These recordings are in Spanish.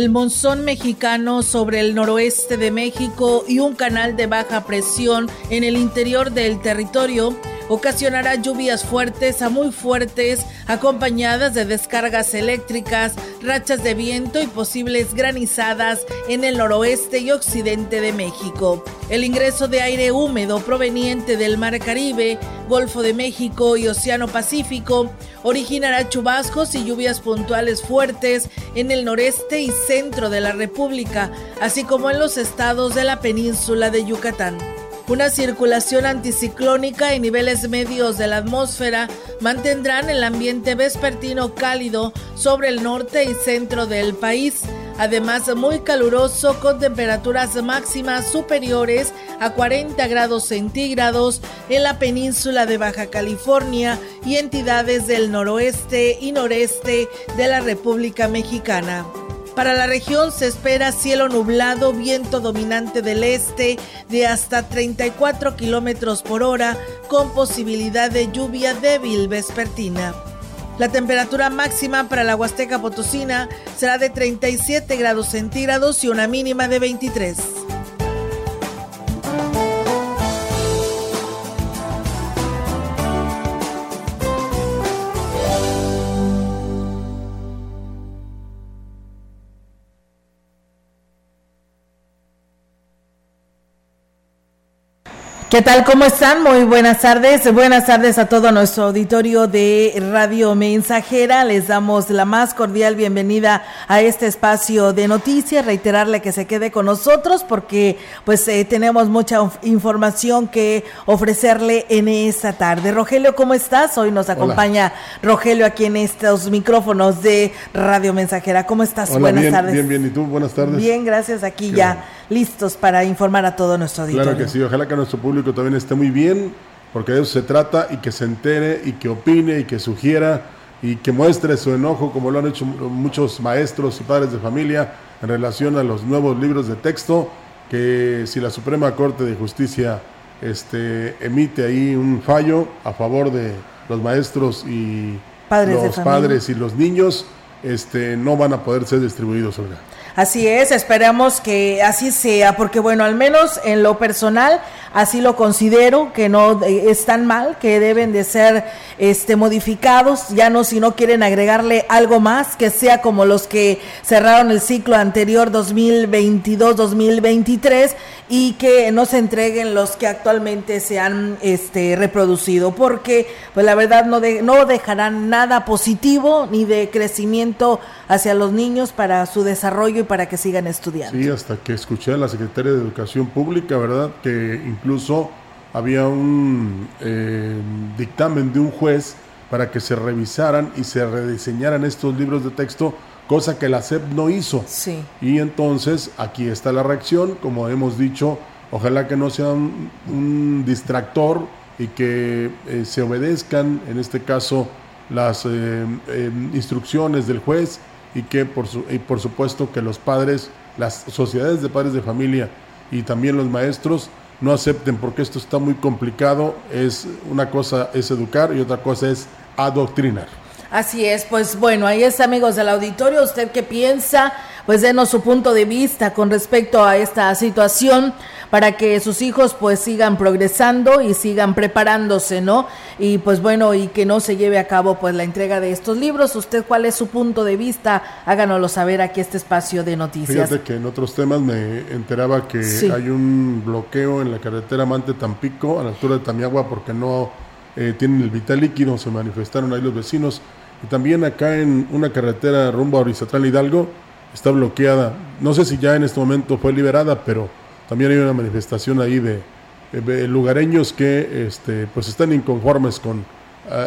El monzón mexicano sobre el noroeste de México y un canal de baja presión en el interior del territorio ocasionará lluvias fuertes a muy fuertes acompañadas de descargas eléctricas, rachas de viento y posibles granizadas en el noroeste y occidente de México. El ingreso de aire húmedo proveniente del Mar Caribe, Golfo de México y Océano Pacífico originará chubascos y lluvias puntuales fuertes en el noreste y centro de la República, así como en los estados de la península de Yucatán. Una circulación anticiclónica y niveles medios de la atmósfera mantendrán el ambiente vespertino cálido sobre el norte y centro del país. Además, muy caluroso con temperaturas máximas superiores a 40 grados centígrados en la península de Baja California y entidades del noroeste y noreste de la República Mexicana. Para la región se espera cielo nublado, viento dominante del este de hasta 34 kilómetros por hora, con posibilidad de lluvia débil vespertina. La temperatura máxima para la Huasteca Potosina será de 37 grados centígrados y una mínima de 23. ¿Qué tal? ¿Cómo están? Muy buenas tardes. Buenas tardes a todo nuestro auditorio de Radio Mensajera. Les damos la más cordial bienvenida a este espacio de noticias. Reiterarle que se quede con nosotros porque pues eh, tenemos mucha información que ofrecerle en esta tarde. Rogelio, ¿cómo estás? Hoy nos acompaña Rogelio aquí en estos micrófonos de Radio Mensajera. ¿Cómo estás? buenas tardes. Bien, bien. ¿Y tú? Buenas tardes. Bien, gracias. Aquí ya listos para informar a todo nuestro auditorio. Claro que sí. Ojalá que nuestro público también esté muy bien, porque de eso se trata, y que se entere, y que opine, y que sugiera, y que muestre su enojo, como lo han hecho muchos maestros y padres de familia, en relación a los nuevos libros de texto, que si la Suprema Corte de Justicia este, emite ahí un fallo a favor de los maestros y los padres y los niños, este, no van a poder ser distribuidos, Olga. Así es, esperamos que así sea, porque bueno, al menos en lo personal, así lo considero, que no eh, están mal, que deben de ser este, modificados, ya no si no quieren agregarle algo más, que sea como los que cerraron el ciclo anterior 2022-2023 y que no se entreguen los que actualmente se han este, reproducido, porque pues la verdad no, de, no dejarán nada positivo ni de crecimiento hacia los niños para su desarrollo y para que sigan estudiando. Sí, hasta que escuché a la Secretaria de Educación Pública, ¿verdad? Que incluso había un eh, dictamen de un juez para que se revisaran y se rediseñaran estos libros de texto, cosa que la SEP no hizo. Sí. Y entonces aquí está la reacción, como hemos dicho, ojalá que no sea un, distractor y que eh, se obedezcan, en este caso, las eh, instrucciones del juez y que por, su, y por supuesto que los padres, las sociedades de padres de familia y también los maestros no acepten porque esto está muy complicado. Es una cosa es educar y otra cosa es adoctrinar. Así es, pues bueno, ahí está amigos del auditorio, usted qué piensa, pues denos su punto de vista con respecto a esta situación para que sus hijos pues sigan progresando y sigan preparándose, ¿no? Y pues bueno, y que no se lleve a cabo pues la entrega de estos libros. ¿Usted cuál es su punto de vista? Háganoslo saber aquí este espacio de noticias. Fíjate que en otros temas me enteraba que hay un bloqueo en la carretera Mante Tampico a la altura de Tamiagua porque no eh, tienen el vital líquido, se manifestaron ahí los vecinos. Y también acá en una carretera rumbo a Orizatlán Hidalgo está bloqueada. No sé si ya en este momento fue liberada, pero también hay una manifestación ahí de, lugareños que este, pues están inconformes con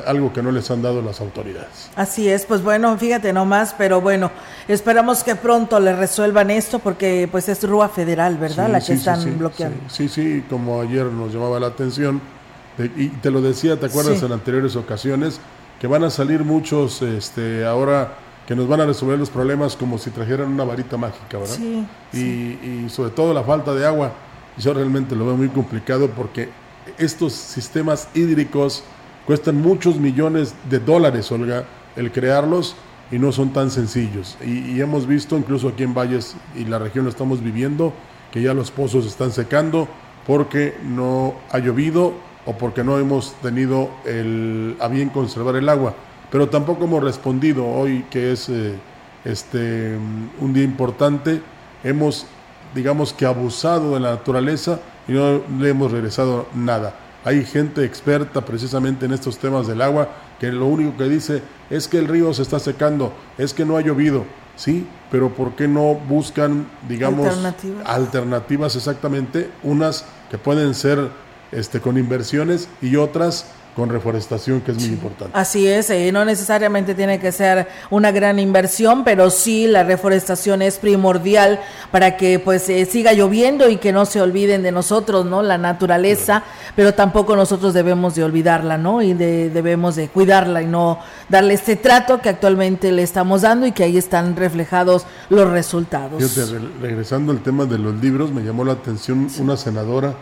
algo que no les han dado las autoridades. Así es, pues bueno, fíjate nomás, pero bueno, esperamos que pronto le resuelvan esto porque pues es Rúa Federal, ¿verdad? la que están bloqueando. Sí, sí, como ayer nos llamaba la atención, y te lo decía, ¿te acuerdas en anteriores ocasiones? Que van a salir muchos este, ahora que nos van a resolver los problemas como si trajeran una varita mágica, ¿verdad? Sí, y, y sobre todo la falta de agua. Yo realmente lo veo muy complicado porque estos sistemas hídricos cuestan muchos millones de dólares, Olga, el crearlos y no son tan sencillos. Y, hemos visto, incluso aquí en Valles y la región lo estamos viviendo, que ya los pozos están secando porque no ha llovido o porque no hemos tenido el, a bien conservar el agua. Pero tampoco hemos respondido hoy, que es eh, este, un día importante, hemos, digamos que, abusado de la naturaleza y no le hemos regresado nada. Hay gente experta precisamente en estos temas del agua que lo único que dice es que el río se está secando, es que no ha llovido, sí, pero ¿por qué no buscan, digamos, alternativas, alternativas exactamente, unas que pueden ser este, con inversiones y otras con reforestación, que es muy importante. Así es, eh, no necesariamente tiene que ser una gran inversión, pero sí la reforestación es primordial para que pues eh, siga lloviendo y que no se olviden de nosotros, ¿no? La naturaleza, pero tampoco nosotros debemos de olvidarla, ¿no? Y debemos de cuidarla y no darle este trato que actualmente le estamos dando y que ahí están reflejados los resultados. regresando al tema de los libros, me llamó la atención una senadora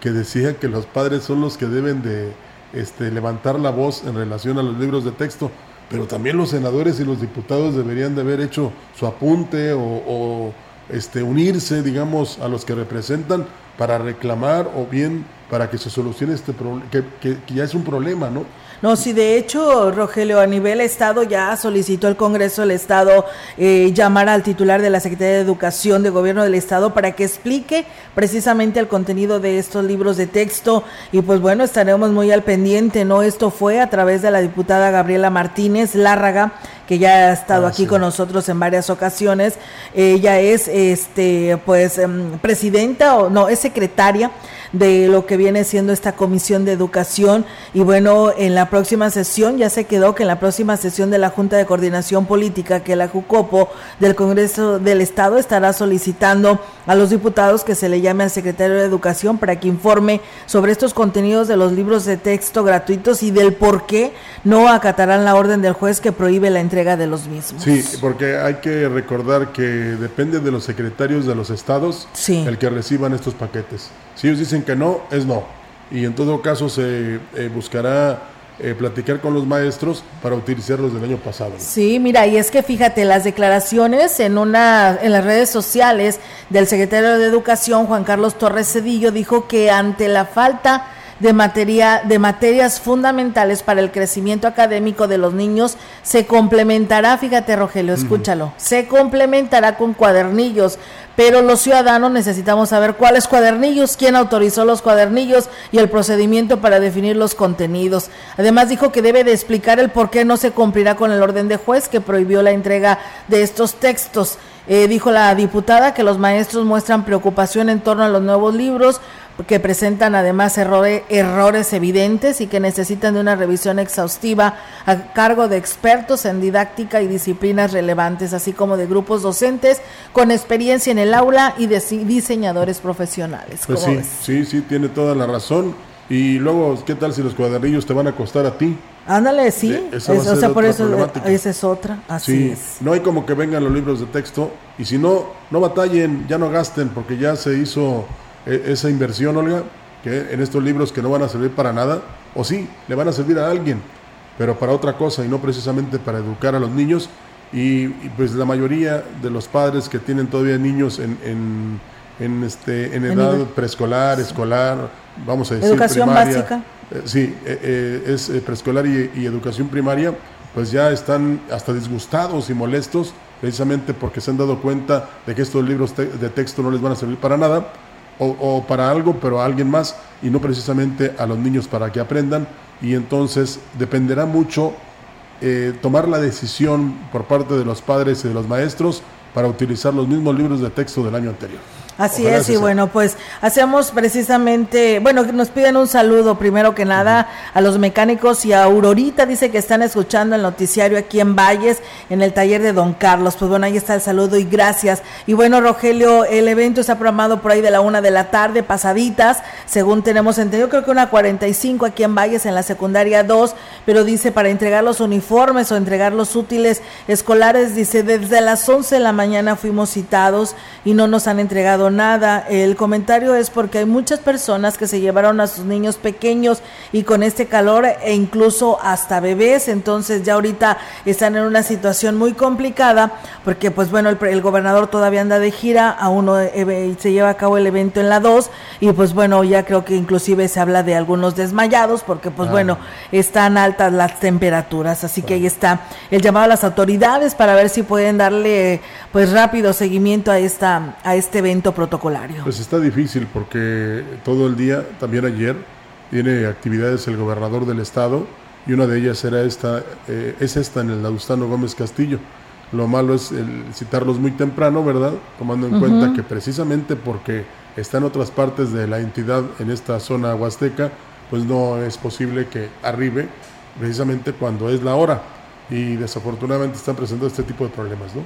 que decía que los padres son los que deben de este, levantar la voz en relación a los libros de texto, pero también los senadores y los diputados deberían de haber hecho su apunte o, este, unirse, digamos, a los que representan para reclamar o bien para que se solucione este problema, que, que ya es un problema, ¿no? No, sí, de hecho, Rogelio, a nivel Estado ya solicitó el Congreso del Estado eh, llamar al titular de la Secretaría de Educación de Gobierno del Estado para que explique precisamente el contenido de estos libros de texto. Y pues bueno, estaremos muy al pendiente, ¿no? Esto fue a través de la diputada Gabriela Martínez Lárraga, que ya ha estado ah, aquí con nosotros en varias ocasiones. Ella es, este, pues, em, presidenta o no, es secretaria de lo que viene siendo esta comisión de educación. Y bueno, en la próxima sesión ya se quedó que en la próxima sesión de la Junta de Coordinación Política, que la JUCOPO del Congreso del Estado estará solicitando a los diputados que se le llame al secretario de Educación para que informe sobre estos contenidos de los libros de texto gratuitos y del por qué no acatarán la orden del juez que prohíbe la entrega de los mismos. Sí, porque hay que recordar que depende de los secretarios de los estados el que reciban estos paquetes. Si ellos dicen que no, es no. Y en todo caso se eh, buscará eh, platicar con los maestros para utilizarlos del año pasado. Sí, mira, y es que fíjate, las declaraciones en una en las redes sociales del secretario de Educación, Juan Carlos Torres Cedillo, dijo que ante la falta de, materia, de materias fundamentales para el crecimiento académico de los niños se complementará, fíjate Rogelio, escúchalo, se complementará con cuadernillos, pero los ciudadanos necesitamos saber cuáles cuadernillos, quién autorizó los cuadernillos y el procedimiento para definir los contenidos. Además dijo que debe de explicar el por qué no se cumplirá con el orden de juez que prohibió la entrega de estos textos. Eh, dijo la diputada que los maestros muestran preocupación en torno a los nuevos libros, que presentan además errores, errores evidentes y que necesitan de una revisión exhaustiva a cargo de expertos en didáctica y disciplinas relevantes, así como de grupos docentes con experiencia en el aula y de diseñadores profesionales. Pues sí, sí, sí, tiene toda la razón. Y luego, ¿qué tal si los cuadernillos te van a costar a ti? Ándale, sí. o sea, por eso esa es otra. Así es. No hay como que vengan los libros de texto y si no, no batallen, ya no gasten porque ya se hizo esa inversión, Olga, que en estos libros que no van a servir para nada, o sí, le van a servir a alguien, pero para otra cosa y no precisamente para educar a los niños. Y, pues la mayoría de los padres que tienen todavía niños en, en, este, en edad preescolar, escolar, vamos a decir, educación básica. Eh, sí, eh, eh, es preescolar y, y educación primaria, pues ya están hasta disgustados y molestos precisamente porque se han dado cuenta de que estos libros de texto no les van a servir para nada o, para algo, pero a alguien más y no precisamente a los niños para que aprendan. Y entonces dependerá mucho eh, tomar la decisión por parte de los padres y de los maestros para utilizar los mismos libros de texto del año anterior. Así es, y bueno, pues hacemos precisamente, bueno, nos piden un saludo primero que nada a los mecánicos y a Aurorita, dice que están escuchando el noticiario aquí en Valles, en el taller de Don Carlos. Pues bueno, ahí está el saludo y gracias. Y bueno, Rogelio, el evento está programado por ahí de la una de la tarde, pasaditas, según tenemos entendido, creo que una 45 aquí en Valles, en la secundaria 2, pero dice para entregar los uniformes o entregar los útiles escolares, dice desde las 11 de la mañana fuimos citados y no nos han entregado nada. El comentario es porque hay muchas personas que se llevaron a sus niños pequeños y con este calor e incluso hasta bebés, entonces ya ahorita están en una situación muy complicada porque pues bueno, el, gobernador todavía anda de gira, aún no eh, se lleva a cabo el evento en la 2 y pues bueno, ya creo que inclusive se habla de algunos desmayados porque pues ah. bueno, están altas las temperaturas, así que ahí está el llamado a las autoridades para ver si pueden darle pues rápido seguimiento a esta a este evento protocolario? Pues está difícil porque todo el día, también ayer, tiene actividades el gobernador del estado y una de ellas era esta, eh, es esta en el Augustano Gómez Castillo. Lo malo es el citarlos muy temprano, ¿verdad? Tomando en cuenta que precisamente porque está en otras partes de la entidad en esta zona huasteca, pues no es posible que arribe precisamente cuando es la hora. Y desafortunadamente están presentando este tipo de problemas, ¿no?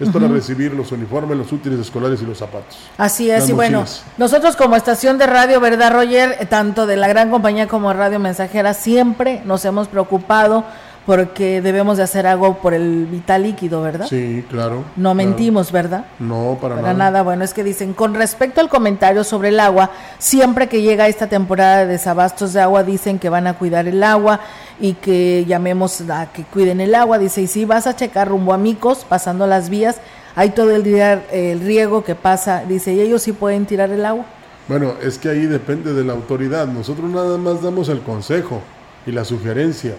Es para recibir los uniformes, los útiles escolares y los zapatos. Así es, y bueno, nosotros como estación de radio, ¿verdad, Roger? Tanto de la gran compañía como Radio Mensajera, siempre nos hemos preocupado porque debemos de hacer algo por el vital líquido, ¿verdad? Sí, claro. No mentimos, ¿verdad? No, para, para nada. Bueno, es que dicen, con respecto al comentario sobre el agua, siempre que llega esta temporada de desabastos de agua, dicen que van a cuidar el agua y que llamemos a que cuiden el agua. Dice, y si vas a checar rumbo a Micos, pasando las vías, hay todo el día el riego que pasa. Dice, ¿y ellos sí pueden tirar el agua? Bueno, es que ahí depende de la autoridad. Nosotros nada más damos el consejo y la sugerencia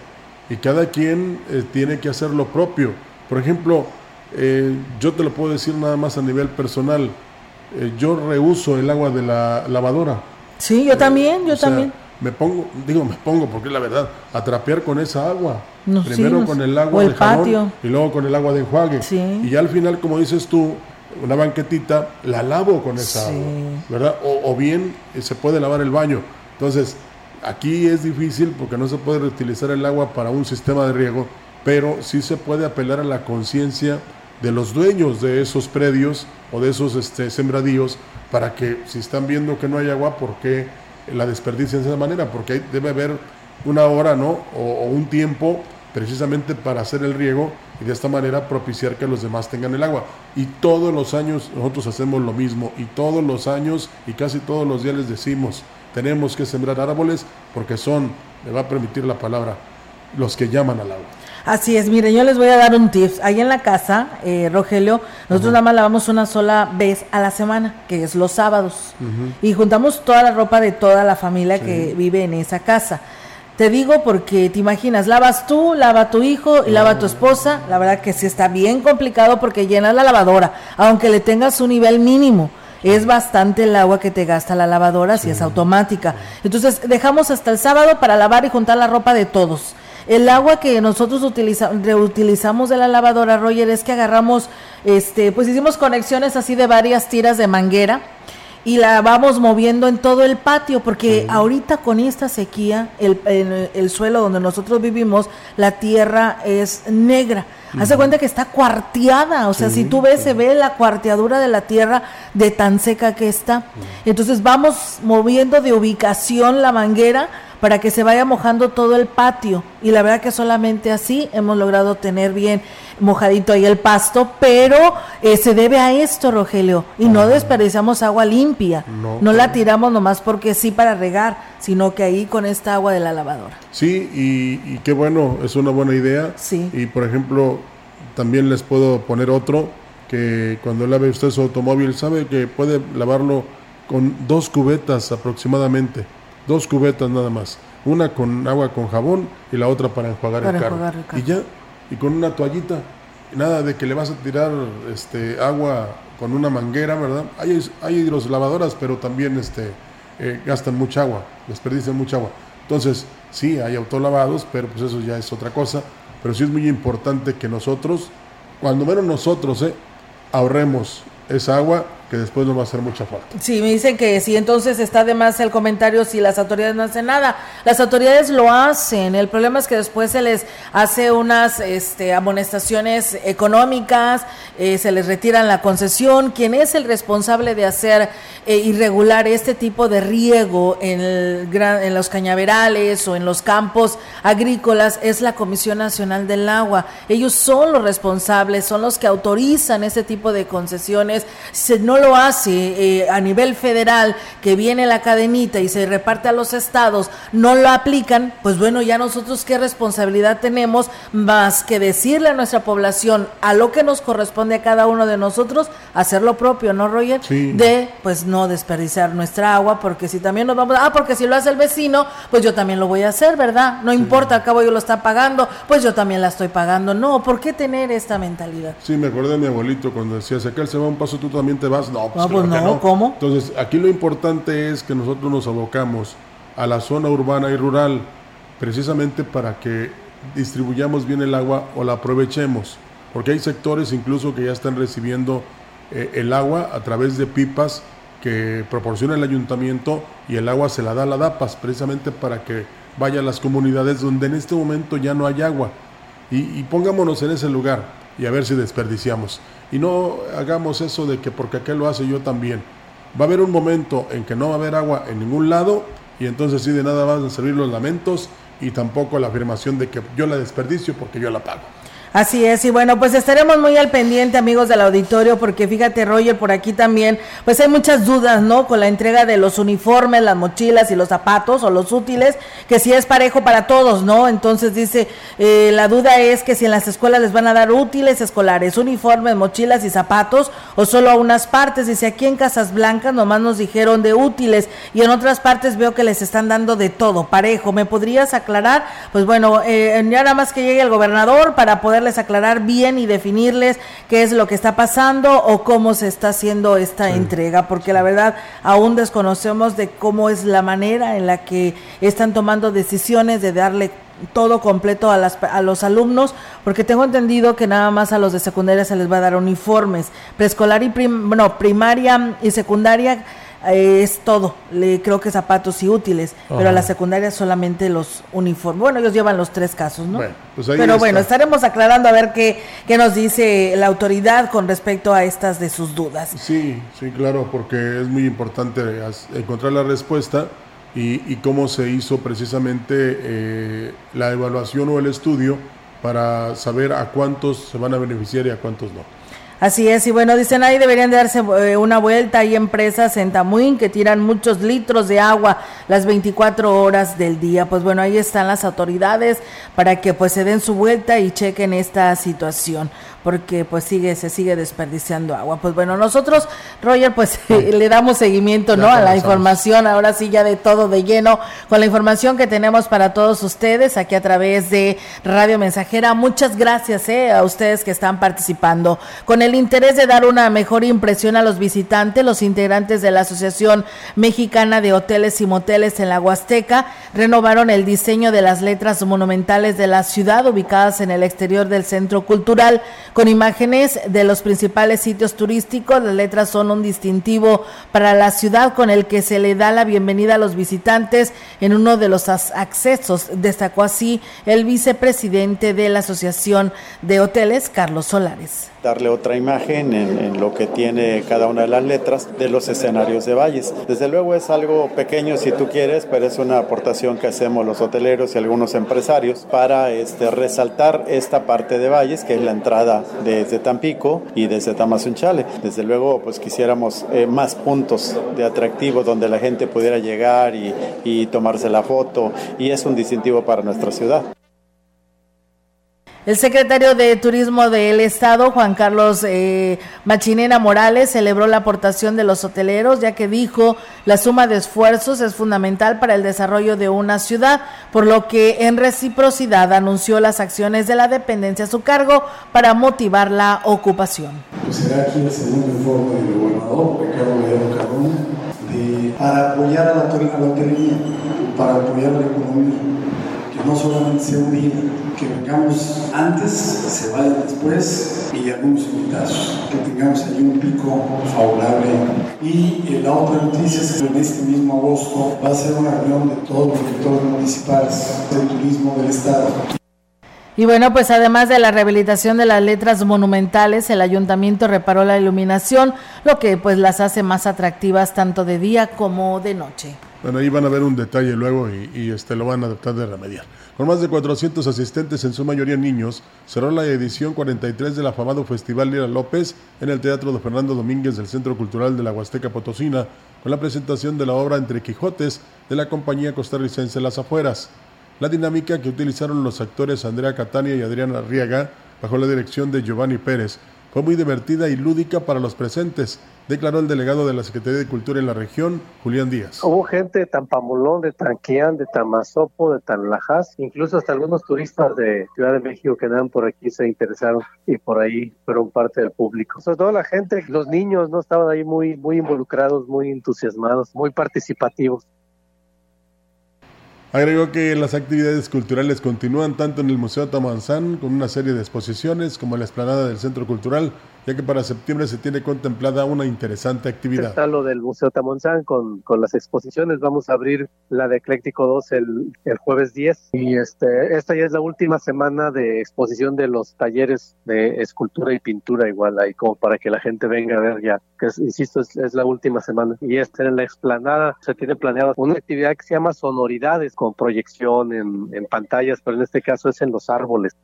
y cada quien eh, tiene que hacer lo propio. Por ejemplo, eh, yo te lo puedo decir nada más a nivel personal, eh, yo reuso el agua de la lavadora. Sí, yo también, yo también. Me pongo, digo, me pongo porque es la verdad, a trapear con esa agua. Primero con el agua de jabón y luego con el agua de enjuague. Y ya al final, como dices tú, una banquetita, la lavo con esa agua, ¿verdad? O, o bien se puede lavar el baño. Entonces, Aquí es difícil porque no se puede reutilizar el agua para un sistema de riego, pero sí se puede apelar a la conciencia de los dueños de esos predios o de esos este, sembradíos para que si están viendo que no hay agua, ¿por qué la desperdician de esa manera? Porque debe haber una hora ¿no? o, o un tiempo precisamente para hacer el riego y de esta manera propiciar que los demás tengan el agua. Y todos los años nosotros hacemos lo mismo y todos los años y casi todos los días les decimos, tenemos que sembrar árboles porque son, me va a permitir la palabra, los que llaman al agua. Así es, mire, yo les voy a dar un tip. Ahí en la casa, eh, Rogelio, nosotros nada más lavamos una sola vez a la semana, que es los sábados. Y juntamos toda la ropa de toda la familia que vive en esa casa. Te digo porque te imaginas, lavas tú, lava tu hijo y lava tu esposa. La verdad que sí está bien complicado porque llenas la lavadora, aunque le tengas un nivel mínimo es bastante el agua que te gasta la lavadora si es automática. Entonces dejamos hasta el sábado para lavar y juntar la ropa de todos. El agua que nosotros reutilizamos de la lavadora, Roger, es que agarramos, este, pues hicimos conexiones así de varias tiras de manguera y la vamos moviendo en todo el patio, porque ahorita con esta sequía, el, el, suelo donde nosotros vivimos, la tierra es negra. Hace cuenta que está cuarteada, o sea, si tú ves, se ve la cuarteadura de la tierra de tan seca que está. Entonces vamos moviendo de ubicación la manguera para que se vaya mojando todo el patio. Y la verdad que solamente así hemos logrado tener bien mojadito ahí el pasto, pero eh, se debe a esto, Rogelio, y no desperdiciamos agua limpia, no, la tiramos nomás porque sí para regar, sino que ahí con esta agua de la lavadora. Sí, y, qué bueno, es una buena idea. Sí. Y por ejemplo, también les puedo poner otro, que cuando lave usted su automóvil, sabe que puede lavarlo con dos cubetas aproximadamente, dos cubetas nada más, una con agua con jabón y la otra para enjuagar, el, carro. Y ya y con una toallita. Nada de que le vas a tirar este agua con una manguera, ¿verdad? Hay, hay hidrolavadoras, pero también este, eh, gastan mucha agua, desperdician mucha agua. Entonces, sí, hay autolavados, pero pues eso ya es otra cosa. Pero sí es muy importante que nosotros, cuando menos nosotros, eh, ahorremos esa agua que después no va a hacer mucha falta. Sí, me dicen que sí, entonces está de más el comentario si las autoridades no hacen nada. Las autoridades lo hacen, el problema es que después se les hace unas este, amonestaciones económicas, eh, se les retiran la concesión. Quien es el responsable de hacer eh, irregular este tipo de riego en, gran, en los cañaverales o en los campos agrícolas es la Comisión Nacional del Agua. Ellos son los responsables, son los que autorizan este tipo de concesiones. Lo hace eh, a nivel federal, que viene la cadenita y se reparte a los estados, no lo aplican, pues bueno, ya nosotros qué responsabilidad tenemos más que decirle a nuestra población a lo que nos corresponde a cada uno de nosotros, hacer lo propio, ¿no, Roger? De, pues no desperdiciar nuestra agua, porque si también nos vamos, ah, porque si lo hace el vecino, pues yo también lo voy a hacer, ¿verdad? No importa, al cabo yo lo está pagando, pues yo también la estoy pagando. No, ¿por qué tener esta mentalidad? Sí, me acordé de mi abuelito cuando decía, si aquel se va un paso, tú también te vas no, pues, pues no, ¿cómo? Entonces, aquí lo importante es que nosotros nos abocamos a la zona urbana y rural, precisamente para que distribuyamos bien el agua o la aprovechemos, porque hay sectores incluso que ya están recibiendo eh, el agua a través de pipas que proporciona el ayuntamiento y el agua se la da a la DAPAS, precisamente para que vaya a las comunidades donde en este momento ya no hay agua. Y, y pongámonos en ese lugar y a ver si desperdiciamos. Y no hagamos eso de que porque aquel lo hace yo también. Va a haber un momento en que no va a haber agua en ningún lado y entonces sí de nada van a servir los lamentos y tampoco la afirmación de que yo la desperdicio porque yo la pago. Así es, y bueno, pues estaremos muy al pendiente, amigos del auditorio, porque fíjate, Roger, por aquí también, pues hay muchas dudas, ¿no? Con la entrega de los uniformes, las mochilas y los zapatos o los útiles, que si es parejo para todos, ¿no? Entonces dice, eh, la duda es que si en las escuelas les van a dar útiles escolares, uniformes, mochilas y zapatos, o solo a unas partes. Dice, aquí en Casas Blancas nomás nos dijeron de útiles, y en otras partes veo que les están dando de todo, parejo. ¿Me podrías aclarar? Pues bueno, eh, ya nada más que llegue el gobernador para poder aclarar bien y definirles qué es lo que está pasando o cómo se está haciendo esta entrega, porque la verdad aún desconocemos de cómo es la manera en la que están tomando decisiones de darle todo completo a, las, a los alumnos, porque tengo entendido que nada más a los de secundaria se les va a dar uniformes, preescolar y prim, bueno, primaria y secundaria es todo, le creo que zapatos y útiles, pero a la secundaria solamente los uniformes. Bueno, ellos llevan los tres casos, ¿no? Pues pero bueno, estaremos aclarando a ver qué, qué nos dice la autoridad con respecto a estas de sus dudas. Sí, sí, claro, porque es muy importante encontrar la respuesta y, cómo se hizo precisamente eh, la evaluación o el estudio para saber a cuántos se van a beneficiar y a cuántos no. Así es, y bueno, dicen ahí deberían de darse eh, una vuelta. Hay empresas en Tamuín que tiran muchos litros de agua las 24 horas del día. Pues bueno, ahí están las autoridades para que pues se den su vuelta y chequen esta situación porque pues sigue se sigue desperdiciando agua. Pues bueno, nosotros Roger pues le damos seguimiento, ¿no? a la información, ahora sí ya de todo de lleno con la información que tenemos para todos ustedes aquí a través de Radio Mensajera. Muchas gracias eh, a ustedes que están participando. Con el interés de dar una mejor impresión a los visitantes, los integrantes de la Asociación Mexicana de Hoteles y Moteles en la Huasteca renovaron el diseño de las letras monumentales de la ciudad ubicadas en el exterior del Centro Cultural con imágenes de los principales sitios turísticos. Las letras son un distintivo para la ciudad con el que se le da la bienvenida a los visitantes en uno de los accesos. Destacó así el vicepresidente de la Asociación de Hoteles, Carlos Solares darle otra imagen en, lo que tiene cada una de las letras de los escenarios de valles. Desde luego es algo pequeño si tú quieres, pero es una aportación que hacemos los hoteleros y algunos empresarios para este, resaltar esta parte de valles, que es la entrada desde Tampico y desde Tamazunchale. Desde luego, pues quisiéramos eh, más puntos de atractivo donde la gente pudiera llegar y, y tomarse la foto y es un distintivo para nuestra ciudad. El secretario de Turismo del Estado, Juan Carlos eh, Machinena Morales, celebró la aportación de los hoteleros, ya que dijo la suma de esfuerzos es fundamental para el desarrollo de una ciudad, por lo que en reciprocidad anunció las acciones de la dependencia a su cargo para motivar la ocupación. Pues será aquí el segundo informe del gobernador Ricardo Gallardo Cardona de, para apoyar a la, a la hotelería, para apoyar la economía, que no solamente sea un día que vengamos antes, se vayan después y algunos invitados, que tengamos ahí un pico favorable. Y la otra noticia es que en este mismo agosto va a ser una reunión de todos los directores municipales del turismo del Estado. Y bueno, pues además de la rehabilitación de las letras monumentales, el ayuntamiento reparó la iluminación, lo que pues las hace más atractivas tanto de día como de noche. Bueno, ahí van a ver un detalle luego y, este lo van a tratar de remediar. Con más de 400 asistentes, en su mayoría niños, cerró la edición 43 del afamado Festival Lira López en el Teatro de Fernando Domínguez del Centro Cultural de la Huasteca Potosina, con la presentación de la obra Entre Quijotes de la compañía costarricense Las Afueras. La dinámica que utilizaron los actores Andrea Catania y Adriana Arriaga, bajo la dirección de Giovanni Pérez, fue muy divertida y lúdica para los presentes, declaró el delegado de la Secretaría de Cultura en la región, Julián Díaz. Hubo gente de Tampamolón, de Tanquián, de Tamazopo, de Tanlajas, incluso hasta algunos turistas de Ciudad de México que andaban por aquí se interesaron y por ahí fueron parte del público. Sobre todo la gente, los niños, no estaban ahí muy, muy involucrados, muy entusiasmados, muy participativos. Agregó que las actividades culturales continúan tanto en el Museo Tamanzán con una serie de exposiciones como en la explanada del Centro Cultural ya que para septiembre se tiene contemplada una interesante actividad. Está lo del Museo Tamonzán con, con las exposiciones. Vamos a abrir la de Ecléctico 2 el, el, jueves 10 y este, esta ya es la última semana de exposición de los talleres de escultura y pintura igual ahí como para que la gente venga a ver ya, que insisto es, es, la última semana. Y esta en la explanada se tiene planeada una actividad que se llama sonoridades con proyección en, en pantallas, pero en este caso es en los árboles.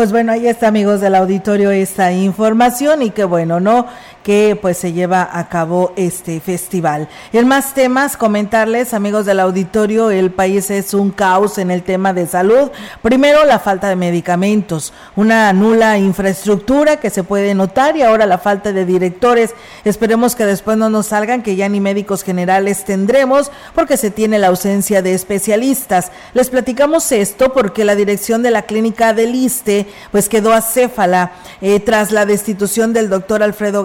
Pues bueno, ahí está amigos del auditorio esta información y qué bueno, ¿no? Que pues se lleva a cabo este festival. En más temas, comentarles amigos del auditorio, el país es un caos en el tema de salud. Primero la falta de medicamentos, una nula infraestructura que se puede notar y ahora la falta de directores. Esperemos que después no nos salgan que ya ni médicos generales tendremos porque se tiene la ausencia de especialistas. Les platicamos esto porque la dirección de la clínica del ISTE pues quedó acéfala eh, tras la destitución del doctor Alfredo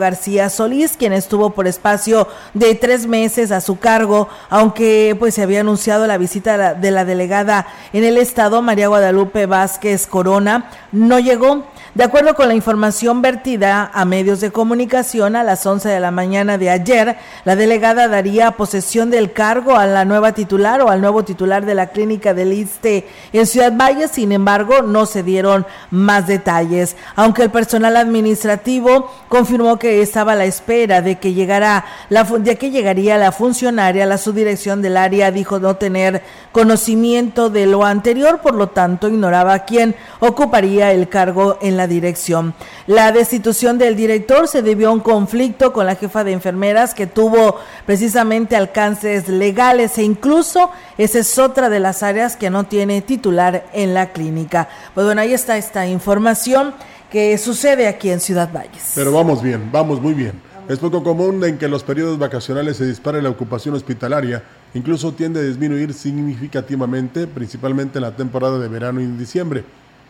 Solís, quien estuvo por espacio de tres meses a su cargo, aunque pues se había anunciado la visita de la delegada en el estado, María Guadalupe Vázquez Corona, no llegó. De acuerdo con la información vertida a medios de comunicación a las 11 de la mañana de ayer, la delegada daría posesión del cargo a la nueva titular o al nuevo titular de la clínica del ISTE en Ciudad Valle, sin embargo, no se dieron más detalles, aunque el personal administrativo confirmó que estaba a la espera de que llegara la de que llegaría la funcionaria, la subdirección del área dijo no tener conocimiento de lo anterior, por lo tanto ignoraba quién ocuparía el cargo en la dirección. La destitución del director se debió a un conflicto con la jefa de enfermeras que tuvo precisamente alcances legales e incluso esa es otra de las áreas que no tiene titular en la clínica. Pues bueno, ahí está esta información que sucede aquí en Ciudad Valles. Pero vamos bien, vamos muy bien. Es poco común en que los periodos vacacionales se dispare la ocupación hospitalaria, incluso tiende a disminuir significativamente, principalmente en la temporada de verano y en diciembre.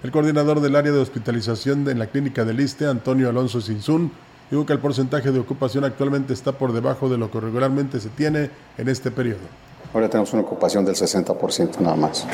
El coordinador del área de hospitalización en la clínica del ISTE, Antonio Alonso Sinsun, dijo que el porcentaje de ocupación actualmente está por debajo de lo que regularmente se tiene en este periodo. Ahora tenemos una ocupación del 60% nada más.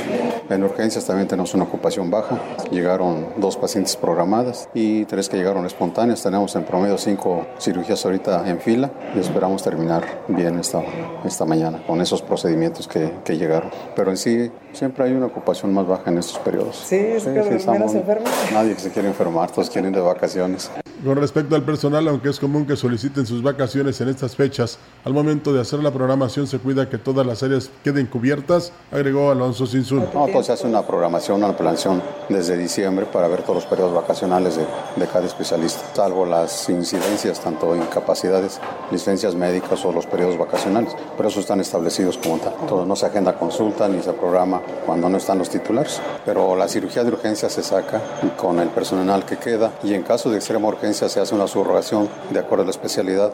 En urgencias también tenemos una ocupación baja. Llegaron dos pacientes programadas y tres que llegaron espontáneas. Tenemos en promedio cinco cirugías ahorita en fila y esperamos terminar bien esta, esta mañana con esos procedimientos que, que llegaron. Pero en sí siempre hay una ocupación más baja en estos periodos. Sí, es que sí, menos enfermos. Nadie que se quiere enfermar, todos quieren ir de vacaciones. Con respecto al personal, aunque es común que soliciten sus vacaciones en estas fechas, al momento de hacer la programación se cuida que todas las áreas queden cubiertas, agregó Alonso Sinsun. No, pues se hace una programación, una planeación desde diciembre para ver todos los periodos vacacionales de, de cada especialista, salvo las incidencias, tanto incapacidades, licencias médicas o los periodos vacacionales, pero eso están establecidos como tal. Todo, no se agenda consulta ni se programa programa cuando no están los titulares. Pero la cirugía de urgencia se saca con el personal que queda y en caso de extrema urgencia se hace una subrogación de acuerdo a la especialidad.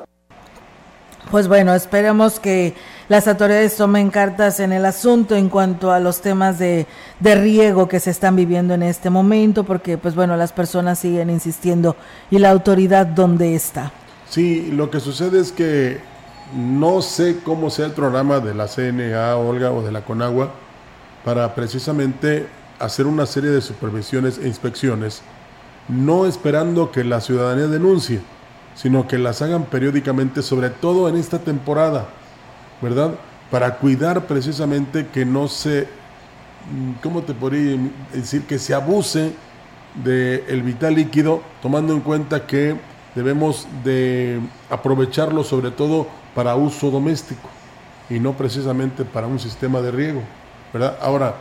Pues bueno, esperemos que las autoridades tomen cartas en el asunto en cuanto a los temas de, de, riego que se están viviendo en este momento, porque pues bueno, las personas siguen insistiendo y la autoridad dónde está. Sí, lo que sucede es que no sé cómo sea el programa de la CNA, Olga, o de la Conagua, para precisamente hacer una serie de supervisiones e inspecciones, no esperando que la ciudadanía denuncie sino que las hagan periódicamente, sobre todo en esta temporada, ¿verdad? Para cuidar precisamente que no se, ¿cómo te podría decir? Que se abuse del vital líquido, tomando en cuenta que debemos de aprovecharlo sobre todo para uso doméstico y no precisamente para un sistema de riego, ¿verdad? Ahora,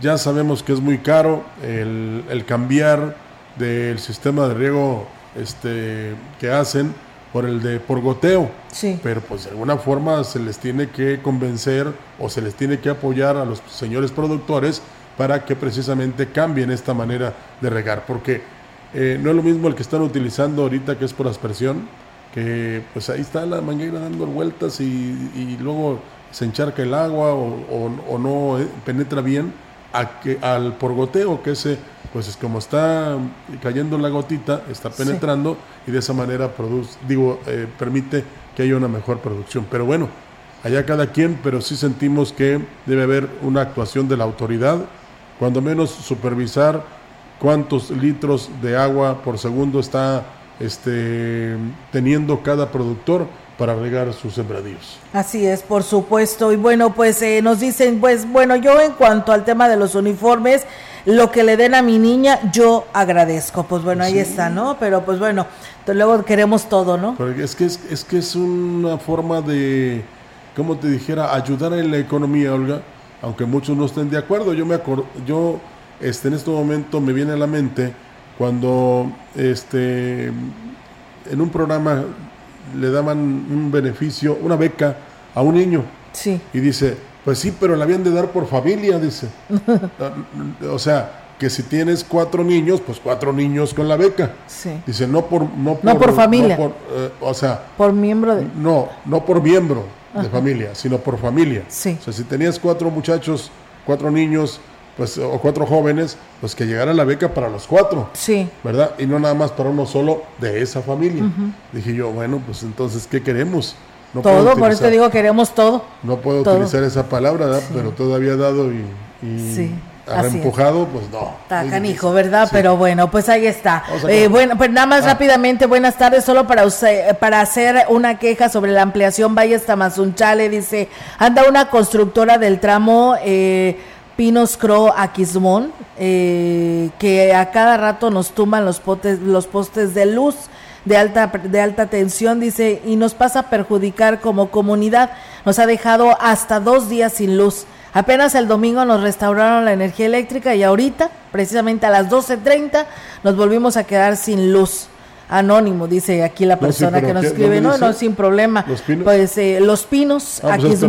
ya sabemos que es muy caro el, el cambiar del sistema de riego este, que hacen por el de por goteo. Sí. Pero pues de alguna forma se les tiene que convencer o se les tiene que apoyar a los señores productores para que precisamente cambien esta manera de regar. Porque eh, no es lo mismo el que están utilizando ahorita que es por aspersión, que pues ahí está la manguera dando vueltas y, luego se encharca el agua o, no eh, penetra bien a que, al por goteo, que ese pues es como está cayendo la gotita, está penetrando y de esa manera produce, digo, eh, permite que haya una mejor producción. Pero bueno, allá cada quien, pero sí sentimos que debe haber una actuación de la autoridad, cuando menos supervisar cuántos litros de agua por segundo está este, teniendo cada productor para regar sus sembradíos. Así es, por supuesto. Y bueno, pues eh, nos dicen, pues bueno, yo en cuanto al tema de los uniformes, lo que le den a mi niña, yo agradezco. Pues bueno, ahí está, ¿no? Pero pues bueno, luego queremos todo, ¿no? es que es, es que es una forma de, como te dijera, ayudar en la economía, Olga, aunque muchos no estén de acuerdo. Yo me acuerdo, yo este, en este momento me viene a la mente cuando este, en un programa le daban un beneficio, una beca a un niño. Sí. Y dice, pues sí, pero la habían de dar por familia, dice. o sea, que si tienes cuatro niños, pues cuatro niños con la beca. Sí. Dice, no por... No por, no por familia. Eh, o sea... Por miembro de... No, no por miembro de familia, sino por familia. Sí. O sea, si tenías cuatro muchachos, cuatro niños, pues, o cuatro jóvenes, pues que llegara la beca para los cuatro. Sí. ¿Verdad? Y no nada más para uno solo de esa familia. Dije yo, bueno, pues entonces, ¿qué queremos? No todo, por eso te digo, queremos todo. No puedo utilizar esa palabra, ¿verdad? pero todavía dado y, y sí. empujado, pues no. Está hijo, ¿verdad? Pero bueno, pues ahí está. Eh, bueno, pues nada más ah. rápidamente, buenas tardes, solo para usted, para hacer una queja sobre la ampliación Valles Tamazunchale, dice, anda una constructora del tramo eh, Pinos Cro Aquismón, eh, que a cada rato nos tumban los, potes, los postes de luz de alta, de alta tensión, dice, y nos pasa a perjudicar como comunidad. Nos ha dejado hasta dos días sin luz. Apenas el domingo nos restauraron la energía eléctrica y ahorita, precisamente a las 12.30, nos volvimos a quedar sin luz anónimo, dice aquí la persona que nos escribe. No, no, sin problema. ¿Los pinos? Pues eh, Los Pinos, ah, pues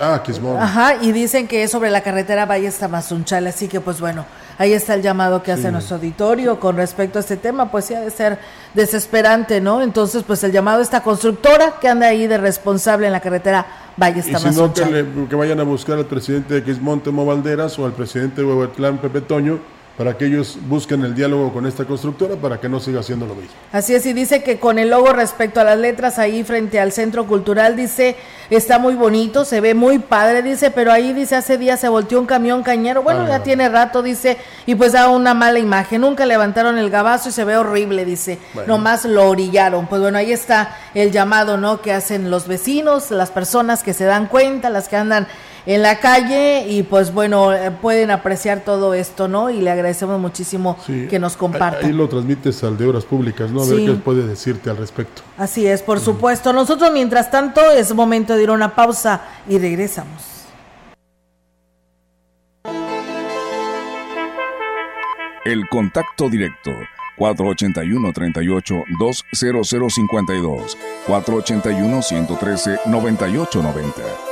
ah, Aquismón. Ajá, y dicen que es sobre la carretera Valle Tamazunchal, así que pues bueno, ahí está el llamado que hace nuestro auditorio con respecto a este tema, pues sí ha de ser desesperante, ¿no? Entonces, pues el llamado a esta constructora que anda ahí de responsable en la carretera Valle. Y si no, que, vayan a buscar al presidente de Quismón, Temo Valderas, o al presidente de Huehuetlán, Pepe Toño, para que ellos busquen el diálogo con esta constructora para que no siga haciendo lo mismo. Así es, y dice que con el logo respecto a las letras ahí frente al centro cultural, dice, está muy bonito, se ve muy padre, dice, pero ahí dice, hace días se volteó un camión cañero, bueno, ah, ya tiene rato, dice, y pues da una mala imagen, nunca levantaron el gabazo y se ve horrible, dice, nomás lo orillaron. Pues bueno, ahí está el llamado, ¿no? Que hacen los vecinos, las personas que se dan cuenta, las que andan en la calle y pues bueno, eh, pueden apreciar todo esto, ¿no? Y le agradecemos muchísimo que nos comparta. Ahí lo transmites al de Obras Públicas, ¿no? A ver qué puede decirte al respecto. Así es, por supuesto. Nosotros, mientras tanto, es momento de ir a una pausa y regresamos. El contacto directo 481-38-20052, 481-113-9890.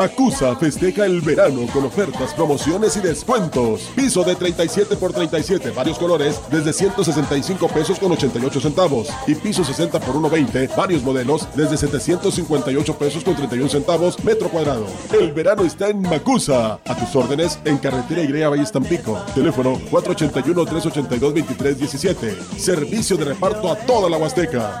Macusa festeja el verano con ofertas, promociones y descuentos. Piso de 37 por 37, varios colores, desde 165 pesos con 88 centavos. Y piso 60 por 120, varios modelos, desde 758 pesos con 31 centavos metro cuadrado. El verano está en Macusa. A tus órdenes, en carretera Igrea Valle Tampico. Teléfono 481-382-2317. Servicio de reparto a toda la Huasteca.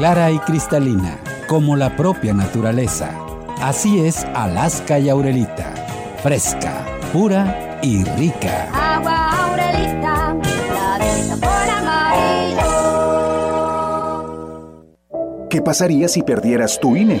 Clara y cristalina, como la propia naturaleza. Así es Alaska y Aurelita, fresca, pura y rica. Agua Aurelita, la amarillo. ¿Qué pasaría si perdieras tu INE?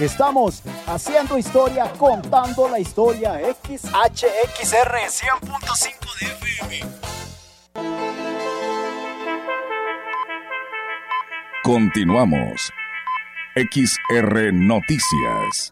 Estamos haciendo historia, contando la historia XHXR 100.5 de FM. Continuamos. XR Noticias.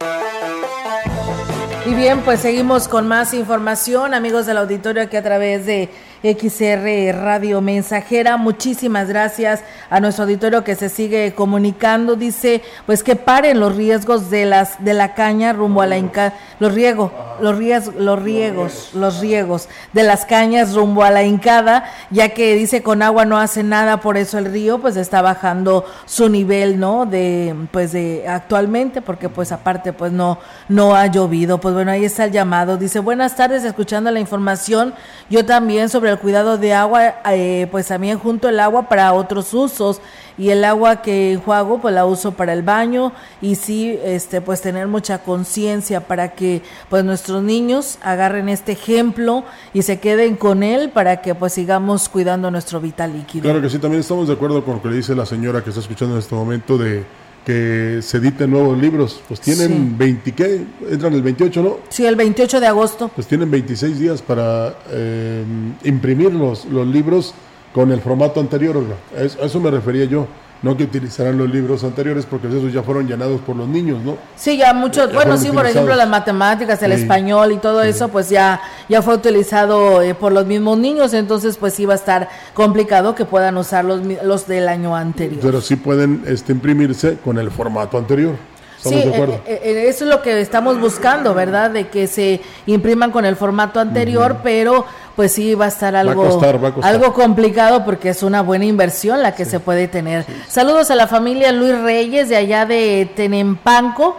Y bien, pues seguimos con más información, amigos del auditorio, aquí a través de XR Radio Mensajera. Muchísimas gracias a nuestro auditorio que se sigue comunicando. Dice, pues que paren los riesgos de las de la caña rumbo a la Inca, los riegos, los los riegos, los riegos de las cañas rumbo a la Incada, ya que dice con agua no hace nada, por eso el río pues está bajando su nivel, ¿no? De pues de actualmente, porque pues aparte pues no no ha llovido. Pues bueno, ahí está el llamado. Dice, "Buenas tardes, escuchando la información, yo también sobre el cuidado de agua, eh, pues también junto el agua para otros usos y el agua que enjuago pues la uso para el baño y sí este pues tener mucha conciencia para que pues nuestros niños agarren este ejemplo y se queden con él para que pues sigamos cuidando nuestro vital líquido. Claro que sí, también estamos de acuerdo con lo que dice la señora que está escuchando en este momento de que se editen nuevos libros. Pues tienen 20, ¿qué? Entran el 28, ¿no? Sí, el 28 de agosto. Pues tienen 26 días para eh, imprimir los, los libros con el formato anterior. A eso me refería yo no que utilizarán los libros anteriores porque esos ya fueron llenados por los niños, ¿no? Sí, ya muchos, bueno, sí, por ejemplo, las matemáticas, el español y todo eso, pues ya, ya fue utilizado eh, por los mismos niños, entonces pues iba a estar complicado que puedan usar los, los del año anterior. Pero sí pueden este, imprimirse con el formato anterior. Sí, eh, eh, eso es lo que estamos buscando, ¿verdad? De que se impriman con el formato anterior, pero pues sí va a estar algo, algo complicado porque es una buena inversión la que se puede tener. Saludos a la familia Luis Reyes de allá de Tenempanco.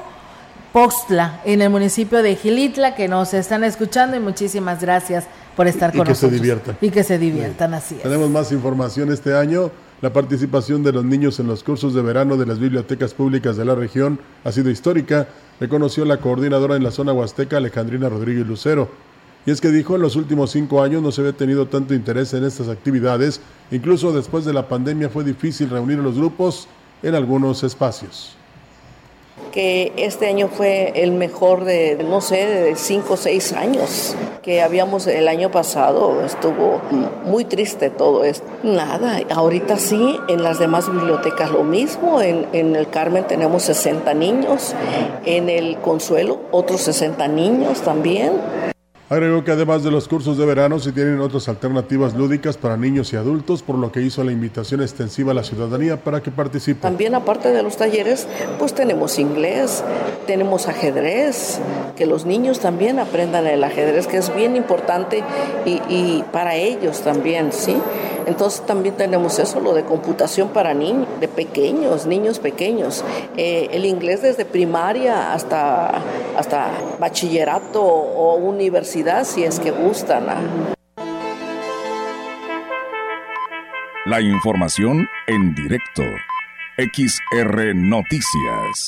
Poxtla, en el municipio de Gilitla, que nos están escuchando y muchísimas gracias por estar con nosotros. Y que se diviertan. Y que se diviertan, así es. Tenemos más información este año. La participación de los niños en los cursos de verano de las bibliotecas públicas de la región ha sido histórica, reconoció la coordinadora en la zona huasteca Alejandrina Rodríguez Lucero. Y es que dijo, en los últimos cinco años no se había tenido tanto interés en estas actividades, incluso después de la pandemia fue difícil reunir a los grupos en algunos espacios que este año fue el mejor de, no sé, de cinco o seis años que habíamos el año pasado. Estuvo muy triste todo esto. Nada, ahorita sí, en las demás bibliotecas lo mismo. En, en el Carmen tenemos 60 niños, en el Consuelo otros 60 niños también. Agregó que además de los cursos de verano se tienen otras alternativas lúdicas para niños y adultos, por lo que hizo la invitación extensiva a la ciudadanía para que participe. También aparte de los talleres, pues tenemos inglés, tenemos ajedrez, que los niños también aprendan el ajedrez, que es bien importante y, y para ellos también, ¿sí? Entonces también tenemos eso, lo de computación para niños, de pequeños, niños pequeños. Eh, el inglés desde primaria hasta, hasta bachillerato o universidad, si es que gustan. La información en directo. XR Noticias.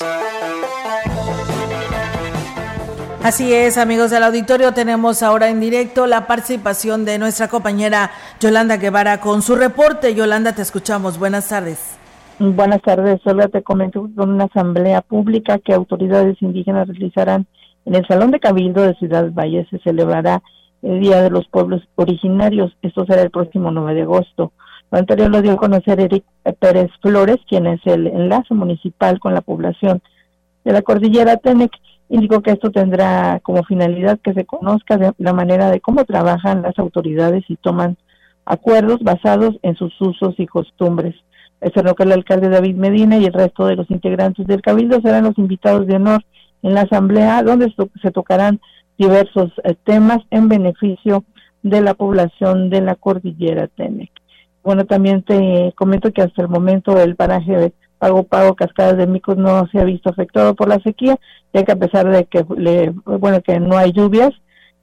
Así es, amigos del auditorio, tenemos ahora en directo la participación de nuestra compañera Yolanda Guevara con su reporte. Yolanda, te escuchamos. Buenas tardes. Buenas tardes, solo te comento con una asamblea pública que autoridades indígenas realizarán en el Salón de Cabildo de Ciudad Valle. Se celebrará el Día de los Pueblos Originarios. Esto será el próximo 9 de agosto. Lo anterior lo dio a conocer Eric Pérez Flores, quien es el enlace municipal con la población de la cordillera Tenec Indicó que esto tendrá como finalidad que se conozca de la manera de cómo trabajan las autoridades y toman acuerdos basados en sus usos y costumbres. Es lo que el alcalde David Medina y el resto de los integrantes del Cabildo serán los invitados de honor en la asamblea, donde se tocarán diversos eh, temas en beneficio de la población de la cordillera Tenec. Bueno, también te comento que hasta el momento el paraje Pago Pago Cascadas de Micos no se ha visto afectado por la sequía, ya que a pesar de que le, bueno que no hay lluvias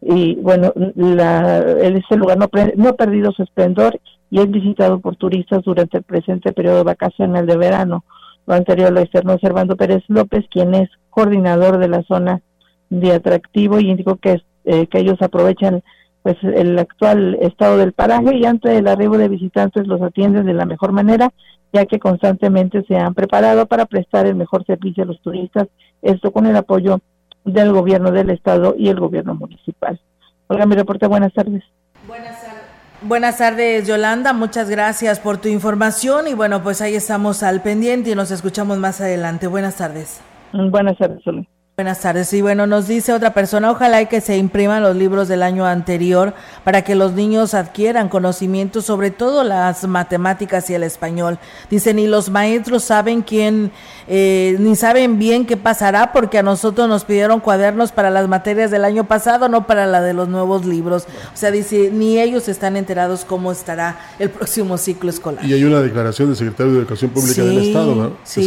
y bueno la, este lugar no, no ha perdido su esplendor y es visitado por turistas durante el presente periodo vacacional de verano. Lo anterior lo externó Servando Pérez López, quien es coordinador de la zona de atractivo y indicó que, eh, que ellos aprovechan pues el actual estado del paraje y antes del arribo de visitantes los atienden de la mejor manera ya que constantemente se han preparado para prestar el mejor servicio a los turistas, esto con el apoyo del gobierno del estado y el gobierno municipal. Olga, mi reporte, buenas tardes. Buenas tardes. Buenas tardes, Yolanda. Muchas gracias por tu información y bueno, pues ahí estamos al pendiente y nos escuchamos más adelante. Buenas tardes. Buenas tardes, Olga. Buenas tardes. Y bueno, nos dice otra persona, ojalá que se impriman los libros del año anterior para que los niños adquieran conocimiento, sobre todo las matemáticas y el español. Dice, ni los maestros saben quién, eh, ni saben bien qué pasará, porque a nosotros nos pidieron cuadernos para las materias del año pasado, no para la de los nuevos libros. O sea, dice, ni ellos están enterados cómo estará el próximo ciclo escolar. Y hay una declaración del secretario de Educación Pública del Estado, ¿no? Sí,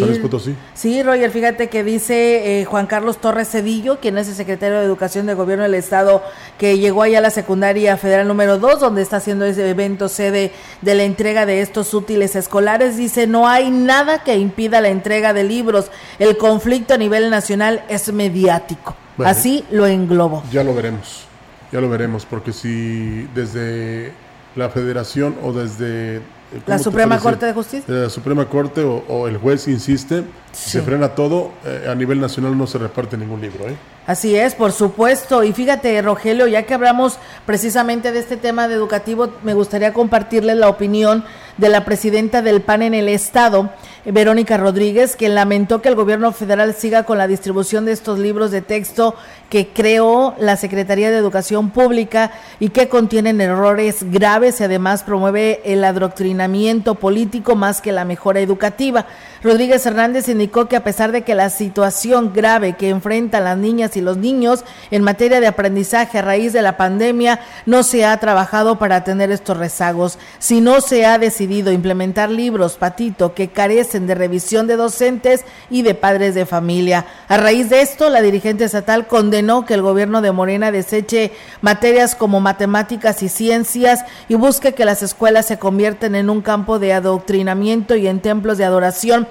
sí, Roger, fíjate que dice eh, Juan Carlos Torres Cedillo, quien es el secretario de Educación del Gobierno del Estado, que llegó allá a la secundaria federal número 2, donde está haciendo ese evento sede de la entrega de estos útiles escolares. Dice, no hay nada que impida la entrega de libros. El conflicto a nivel nacional es mediático. Así lo englobo. Ya lo veremos, ya lo veremos, porque si desde la federación o desde la Suprema Corte de Justicia. La Suprema Corte o, el juez insiste, se frena todo, eh, a nivel nacional no se reparte ningún libro. ¿eh? Así es, por supuesto. Y fíjate, Rogelio, ya que hablamos precisamente de este tema de educativo, me gustaría compartirles la opinión de la presidenta del PAN en el Estado, Verónica Rodríguez, que lamentó que el gobierno federal siga con la distribución de estos libros de texto que creó la Secretaría de Educación Pública y que contienen errores graves y además promueve el adoctrinamiento adoctrinamiento político más que la mejora educativa. Rodríguez Hernández indicó que a pesar de que la situación grave que enfrentan las niñas y los niños en materia de aprendizaje a raíz de la pandemia no se ha trabajado para tener estos rezagos, si no se ha decidido implementar libros, patito, que carecen de revisión de docentes y de padres de familia. A raíz de esto, la dirigente estatal condenó que el gobierno de Morena deseche materias como matemáticas y ciencias y busque que las escuelas se convierten en un campo de adoctrinamiento y en templos de adoración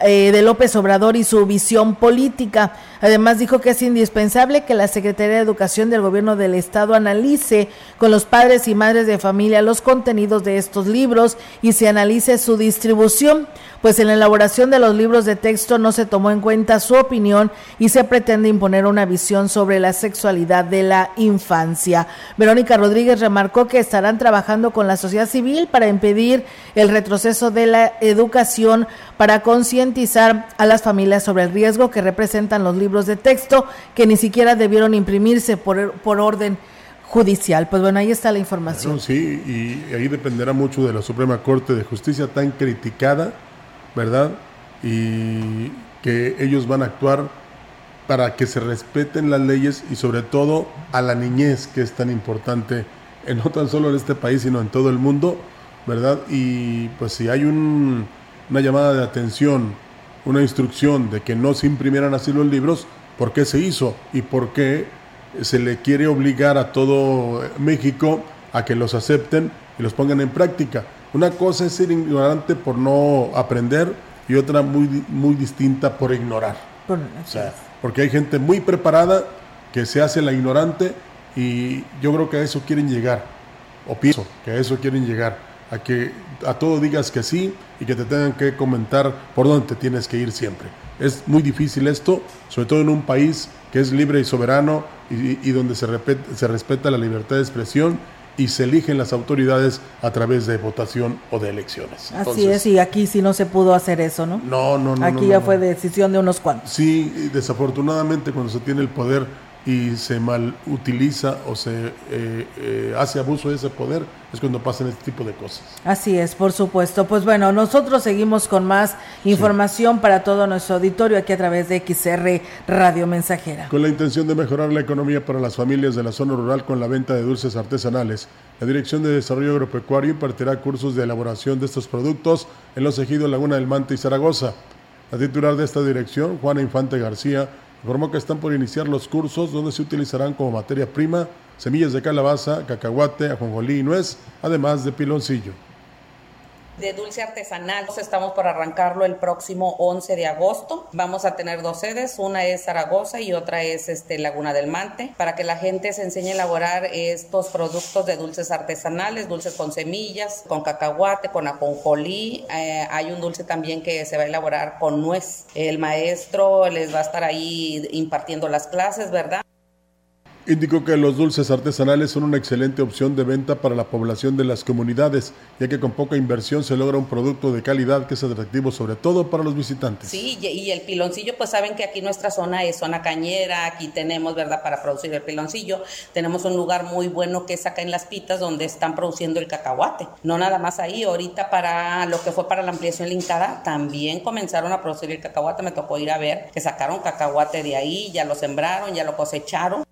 eh, de López Obrador y su visión política. Además dijo que es indispensable que la Secretaría de Educación del Gobierno del Estado analice con los padres y madres de familia los contenidos de estos libros y se analice su distribución pues en la elaboración de los libros de texto no se tomó en cuenta su opinión y se pretende imponer una visión sobre la sexualidad de la infancia. Verónica Rodríguez remarcó que estarán trabajando con la sociedad civil para impedir el retroceso de la educación, para concientizar a las familias sobre el riesgo que representan los libros de texto que ni siquiera debieron imprimirse por, por orden judicial. Pues bueno, ahí está la información. sí, y ahí dependerá mucho de la Suprema Corte de Justicia tan criticada ¿verdad? Y que ellos van a actuar para que se respeten las leyes y sobre todo a la niñez, que es tan importante, no tan solo en este país, sino en todo el mundo, ¿verdad? Y pues si hay un, una llamada de atención, una instrucción de que no se imprimieran así los libros, ¿por qué se hizo? ¿Y por qué se le quiere obligar a todo México a que los acepten y los pongan en práctica? Una cosa es ser ignorante por no aprender y otra muy, muy distinta por ignorar. porque hay gente muy preparada que se hace la ignorante y yo creo que a eso quieren llegar, o pienso que a eso quieren llegar, a que a todo digas que sí y que te tengan que comentar por dónde te tienes que ir siempre. Es muy difícil esto, sobre todo en un país que es libre y soberano y, donde se, se respeta la libertad de expresión y se eligen las autoridades a través de votación o de elecciones. Así es, y aquí sí no se pudo hacer eso, ¿no? No, no, no. Aquí ya fue decisión de unos cuantos. Sí, desafortunadamente cuando se tiene el poder y se mal utiliza o se eh, eh, hace abuso de ese poder, es cuando pasan este tipo de cosas. Así es, por supuesto. Pues bueno, nosotros seguimos con más información para todo nuestro auditorio aquí a través de XR Radio Mensajera. Con la intención de mejorar la economía para las familias de la zona rural con la venta de dulces artesanales, la Dirección de Desarrollo Agropecuario impartirá cursos de elaboración de estos productos en los ejidos Laguna del Mante y Zaragoza. La titular de esta dirección, Juana Infante García, informó que están por iniciar los cursos donde se utilizarán como materia prima semillas de calabaza, cacahuate, ajonjolí y nuez, además de piloncillo de dulce artesanal. Estamos por arrancarlo el próximo 11 de agosto. Vamos a tener dos sedes, una es Zaragoza y otra es este, Laguna del Mante, para que la gente se enseñe a elaborar estos productos de dulces artesanales, dulces con semillas, con cacahuate, con ajonjolí. Eh, hay un dulce también que se va a elaborar con nuez. El maestro les va a estar ahí impartiendo las clases, ¿verdad? Indicó que los dulces artesanales son una excelente opción de venta para la población de las comunidades, ya que con poca inversión se logra un producto de calidad que es atractivo sobre todo para los visitantes. Sí, y el piloncillo, pues saben que aquí nuestra zona es zona cañera, aquí tenemos, ¿verdad?, para producir el piloncillo. Tenemos un lugar muy bueno que es acá en Las Pitas, donde están produciendo el cacahuate. No nada más ahí, ahorita para lo que fue para la ampliación linkada, también comenzaron a producir el cacahuate. Me tocó ir a ver que sacaron cacahuate de ahí, ya lo sembraron, ya lo cosecharon.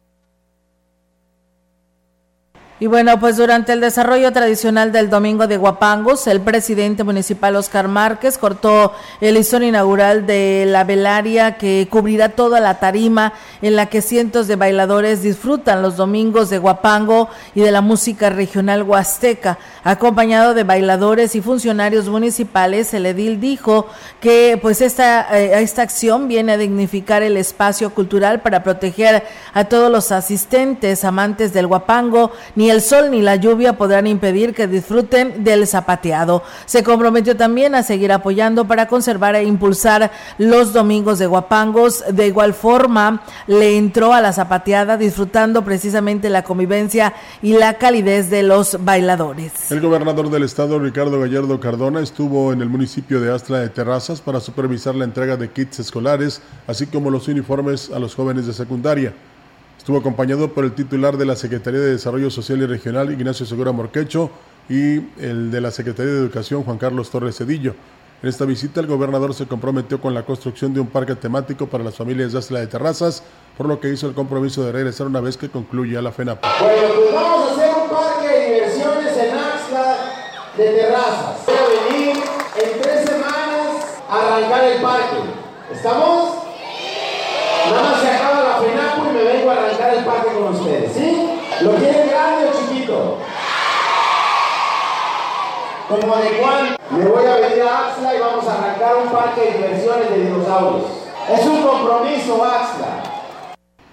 Y bueno, pues durante el desarrollo tradicional del Domingo de Guapangos, el presidente municipal Oscar Márquez cortó el listón inaugural de la velaria que cubrirá toda la tarima en la que cientos de bailadores disfrutan los domingos de Guapango y de la música regional huasteca. Acompañado de bailadores y funcionarios municipales, el edil dijo que pues esta, eh, esta acción viene a dignificar el espacio cultural para proteger a todos los asistentes, amantes del Guapango, ni el sol ni la lluvia podrán impedir que disfruten del zapateado. Se comprometió también a seguir apoyando para conservar e impulsar los domingos de Guapangos. De igual forma, le entró a la zapateada disfrutando precisamente la convivencia y la calidez de los bailadores. El gobernador del estado, Ricardo Gallardo Cardona, estuvo en el municipio de Astra de Terrazas para supervisar la entrega de kits escolares, así como los uniformes a los jóvenes de secundaria. Estuvo acompañado por el titular de la Secretaría de Desarrollo Social y Regional, Ignacio Segura Morquecho, y el de la Secretaría de Educación, Juan Carlos Torres Cedillo. En esta visita, el gobernador se comprometió con la construcción de un parque temático para las familias de Asla de Terrazas, por lo que hizo el compromiso de regresar una vez que concluya la FENAPA. Bueno, pues vamos a hacer un parque de diversiones en Axla de Terrazas. Voy a venir en tres semanas a arrancar el parque. ¿Estamos? Nada más el parque con ustedes, ¿sí? ¿Lo quieren grande o chiquito? Como de cuál me voy a venir a Axla y vamos a arrancar un parque de diversiones de dinosaurios. Es un compromiso, Axla.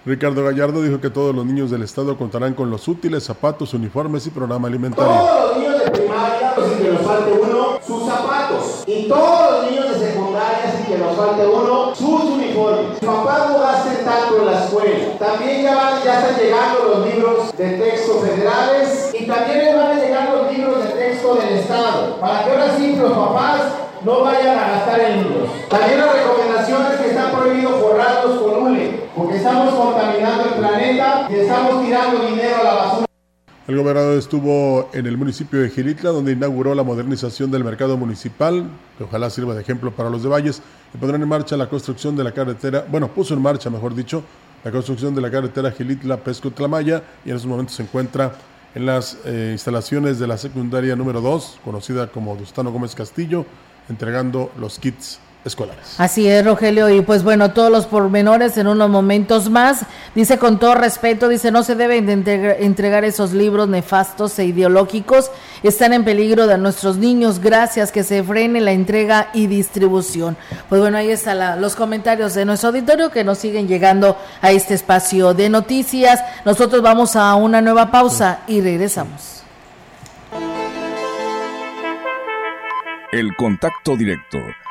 Ricardo Gallardo dijo que todos los niños del estado contarán con los útiles, zapatos, uniformes y programa alimentario. Todos los niños de primaria, sin que nos falte uno, sus zapatos. Y todos los niños de secundaria, sin que nos falte uno, sus uniformes. Papás no gasten tanto en la escuela. También ya, van, ya están llegando los libros de texto federales y también les van a llegar los libros de texto del estado. Para que ahora sí los papás no vayan a gastar en libros. También las recomendaciones que están prohibidos forrarlos con hule, porque estamos contaminando el planeta y estamos tirando dinero a la basura. El gobernador estuvo en el municipio de Gilitla, donde inauguró la modernización del mercado municipal, que ojalá sirva de ejemplo para los de Valles, y pondrán en marcha la construcción de la carretera, bueno, puso en marcha, mejor dicho, la construcción de la carretera Gilitla-Pesco-Tlamaya, y en estos momentos se encuentra en las eh, instalaciones de la secundaria número 2, conocida como Dustano Gómez Castillo, entregando los kits escolares. Así es, Rogelio, y pues bueno, todos los pormenores en unos momentos más. Dice con todo respeto, dice, no se deben de entregar esos libros nefastos e ideológicos, están en peligro de nuestros niños, gracias que se frene la entrega y distribución. Pues bueno, ahí están los comentarios de nuestro auditorio que nos siguen llegando a este espacio de noticias. Nosotros vamos a una nueva pausa y regresamos. El contacto directo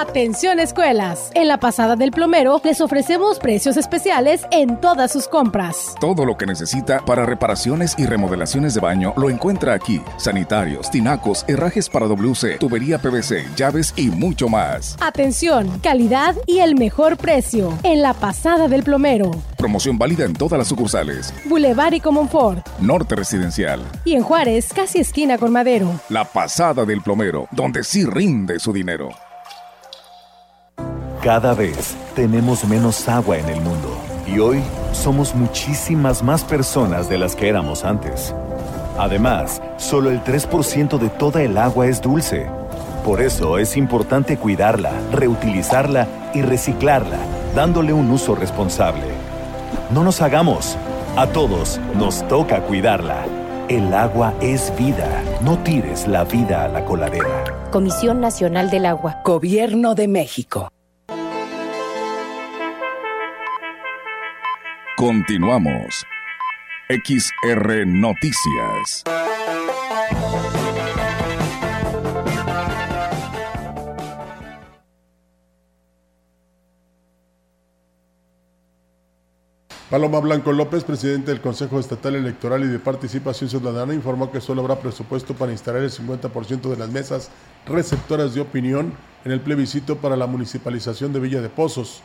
Atención escuelas. En la pasada del plomero les ofrecemos precios especiales en todas sus compras. Todo lo que necesita para reparaciones y remodelaciones de baño lo encuentra aquí. Sanitarios, tinacos, herrajes para WC, tubería PVC, llaves y mucho más. Atención, calidad y el mejor precio. En la pasada del plomero. Promoción válida en todas las sucursales. Boulevard y Comonfort. Norte Residencial. Y en Juárez, casi esquina con Madero. La pasada del plomero, donde sí rinde su dinero. Cada vez tenemos menos agua en el mundo y hoy somos muchísimas más personas de las que éramos antes. Además, solo el 3% de toda el agua es dulce. Por eso es importante cuidarla, reutilizarla y reciclarla, dándole un uso responsable. No nos hagamos. A todos nos toca cuidarla. El agua es vida. No tires la vida a la coladera. Comisión Nacional del Agua. Gobierno de México. Continuamos. XR Noticias. Paloma Blanco López, presidente del Consejo Estatal Electoral y de Participación Ciudadana, informó que solo habrá presupuesto para instalar el 50% de las mesas receptoras de opinión en el plebiscito para la municipalización de Villa de Pozos.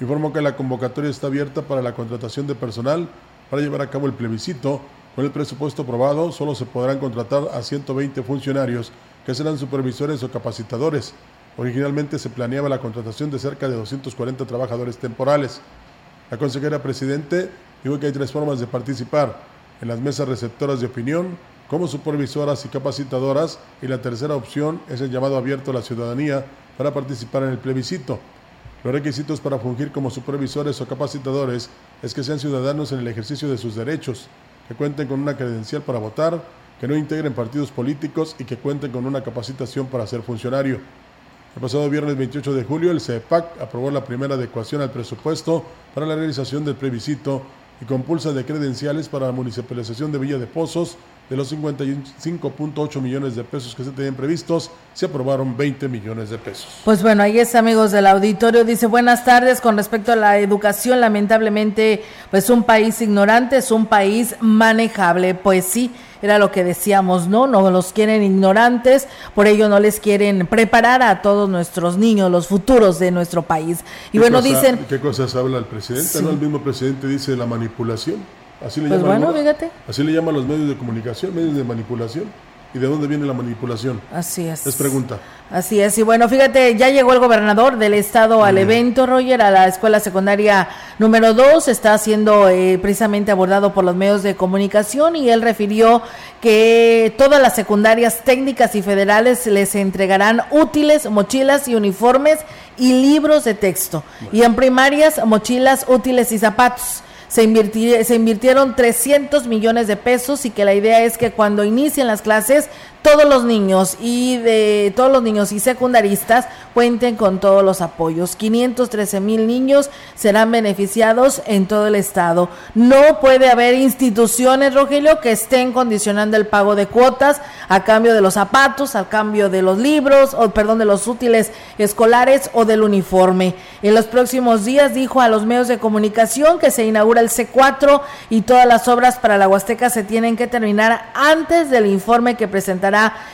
Informó que la convocatoria está abierta para la contratación de personal para llevar a cabo el plebiscito. Con el presupuesto aprobado, solo se podrán contratar a 120 funcionarios que serán supervisores o capacitadores. Originalmente se planeaba la contratación de cerca de 240 trabajadores temporales. La consejera presidente dijo que hay tres formas de participar en las mesas receptoras de opinión, como supervisoras y capacitadoras y la tercera opción es el llamado abierto a la ciudadanía para participar en el plebiscito. Los requisitos para fungir como supervisores o capacitadores es que sean ciudadanos en el ejercicio de sus derechos, que cuenten con una credencial para votar, que no integren partidos políticos y que cuenten con una capacitación para ser funcionario. El pasado viernes 28 de julio, el CEPAC aprobó la primera adecuación al presupuesto para la realización del plebiscito y compulsa de credenciales para la municipalización de Villa de Pozos de los 55.8 millones de pesos que se tenían previstos, se aprobaron 20 millones de pesos. Pues bueno, ahí es amigos del auditorio, dice buenas tardes. Con respecto a la educación, lamentablemente pues un país ignorante es un país manejable, pues sí, era lo que decíamos, ¿no? No los quieren ignorantes, por ello no les quieren preparar a todos nuestros niños, los futuros de nuestro país. Y bueno, dicen... ¿Qué cosas habla el presidente? ¿no? El mismo presidente dice la manipulación. Así le pues llaman, bueno, fíjate. Así le llaman los medios de comunicación, medios de manipulación. ¿Y de dónde viene la manipulación? Así es. Es pregunta. Así es. Y bueno, fíjate, ya llegó el gobernador del estado al evento, Roger, a la escuela secundaria número 2. Está siendo eh, precisamente abordado por los medios de comunicación y él refirió que todas las secundarias técnicas y federales les entregarán útiles, mochilas y uniformes y libros de texto. Y en primarias, mochilas, útiles y zapatos se, se invirtieron 300 millones de pesos y que la idea es que cuando inicien las clases todos los niños y de todos los niños y secundaristas cuenten con todos los apoyos. 513 mil niños serán beneficiados en todo el estado. No puede haber instituciones, Rogelio, que estén condicionando el pago de cuotas a cambio de los zapatos, a cambio de los libros, o perdón, de los útiles escolares o del uniforme. En los próximos días dijo a los medios de comunicación que se inaugura el C4 y todas las obras para la Huasteca se tienen que terminar antes del informe que presentará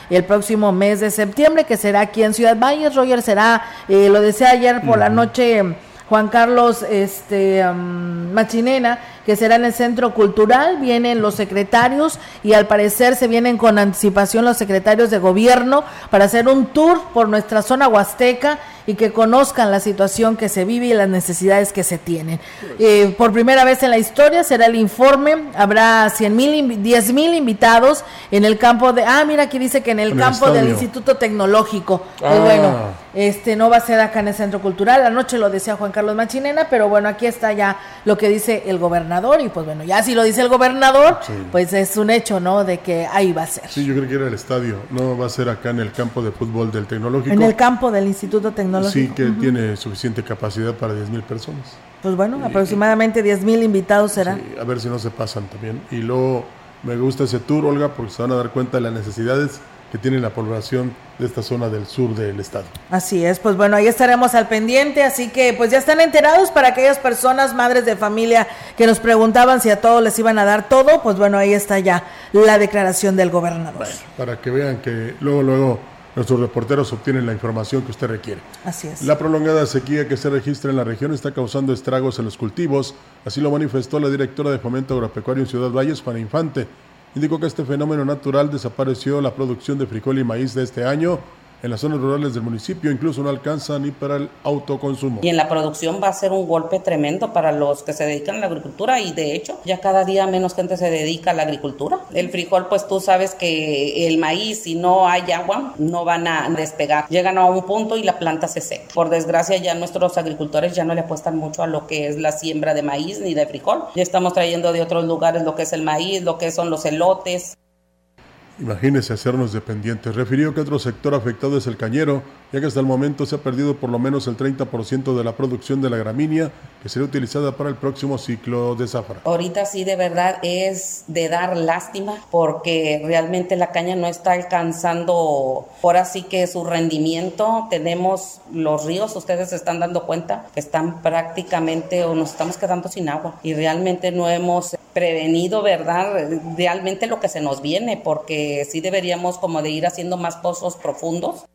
el próximo mes de septiembre, que será aquí en Ciudad Valles. Roger será, eh, lo decía ayer por la noche Juan Carlos este, Machinena, que será en el Centro Cultural, vienen los secretarios y al parecer se vienen con anticipación los secretarios de gobierno para hacer un tour por nuestra zona huasteca y que conozcan la situación que se vive y las necesidades que se tienen. Eh, por primera vez en la historia será el informe, habrá 100 mil, 10 mil invitados en el campo de, ah, mira aquí dice que en el campo del Instituto Tecnológico. Pues ah. bueno, este no va a ser acá en el Centro Cultural, anoche lo decía Juan Carlos Machinena, pero bueno, aquí está ya lo que dice el gobernador y pues bueno, ya si lo dice el gobernador, pues es un hecho, ¿no? De que ahí va a ser. Sí, yo creo que era el estadio, no va a ser acá en el campo de fútbol del Tecnológico. En el campo del Instituto Tecnológico. Sí, que tiene suficiente capacidad para 10 mil personas. Pues bueno, aproximadamente 10 mil invitados serán. a ver si no se pasan también. Y luego me gusta ese tour, Olga, porque se van a dar cuenta de las necesidades que tiene la población de esta zona del sur del estado. Así es, pues bueno, ahí estaremos al pendiente, así que pues ya están enterados para aquellas personas, madres de familia, que nos preguntaban si a todos les iban a dar todo, pues bueno, ahí está ya la declaración del gobernador. para que vean que luego, luego Nuestros reporteros obtienen la información que usted requiere. Así es. La prolongada sequía que se registra en la región está causando estragos en los cultivos, así lo manifestó la directora de Fomento Agropecuario en Ciudad Valles, Para Infante. Indicó que este fenómeno natural desapareció la producción de frijol y maíz de este año en las zonas rurales del municipio incluso no alcanza ni para el autoconsumo. Y en la producción va a ser un golpe tremendo para los que se dedican a la agricultura y de hecho ya cada día menos gente se dedica a la agricultura. El frijol pues tú sabes que el maíz si no hay agua no van a despegar. Llegan a un punto y la planta se seca. Por desgracia ya nuestros agricultores ya no le apuestan mucho a lo que es la siembra de maíz ni de frijol. Ya estamos trayendo de otros lugares lo que es el maíz, lo que son los elotes. Imagínese hacernos dependientes. Refirió que otro sector afectado es el cañero, ya que hasta el momento se ha perdido por lo menos el 30% de la producción de la gramínea que será utilizada para el próximo ciclo de zafra. Ahorita sí de verdad es de dar lástima porque realmente la caña no está alcanzando por así que su rendimiento. Tenemos los ríos, ustedes se están dando cuenta que están prácticamente o nos estamos quedando sin agua y realmente no hemos prevenido, ¿verdad? Realmente lo que se nos viene porque sí deberíamos como de ir haciendo más pozos profundos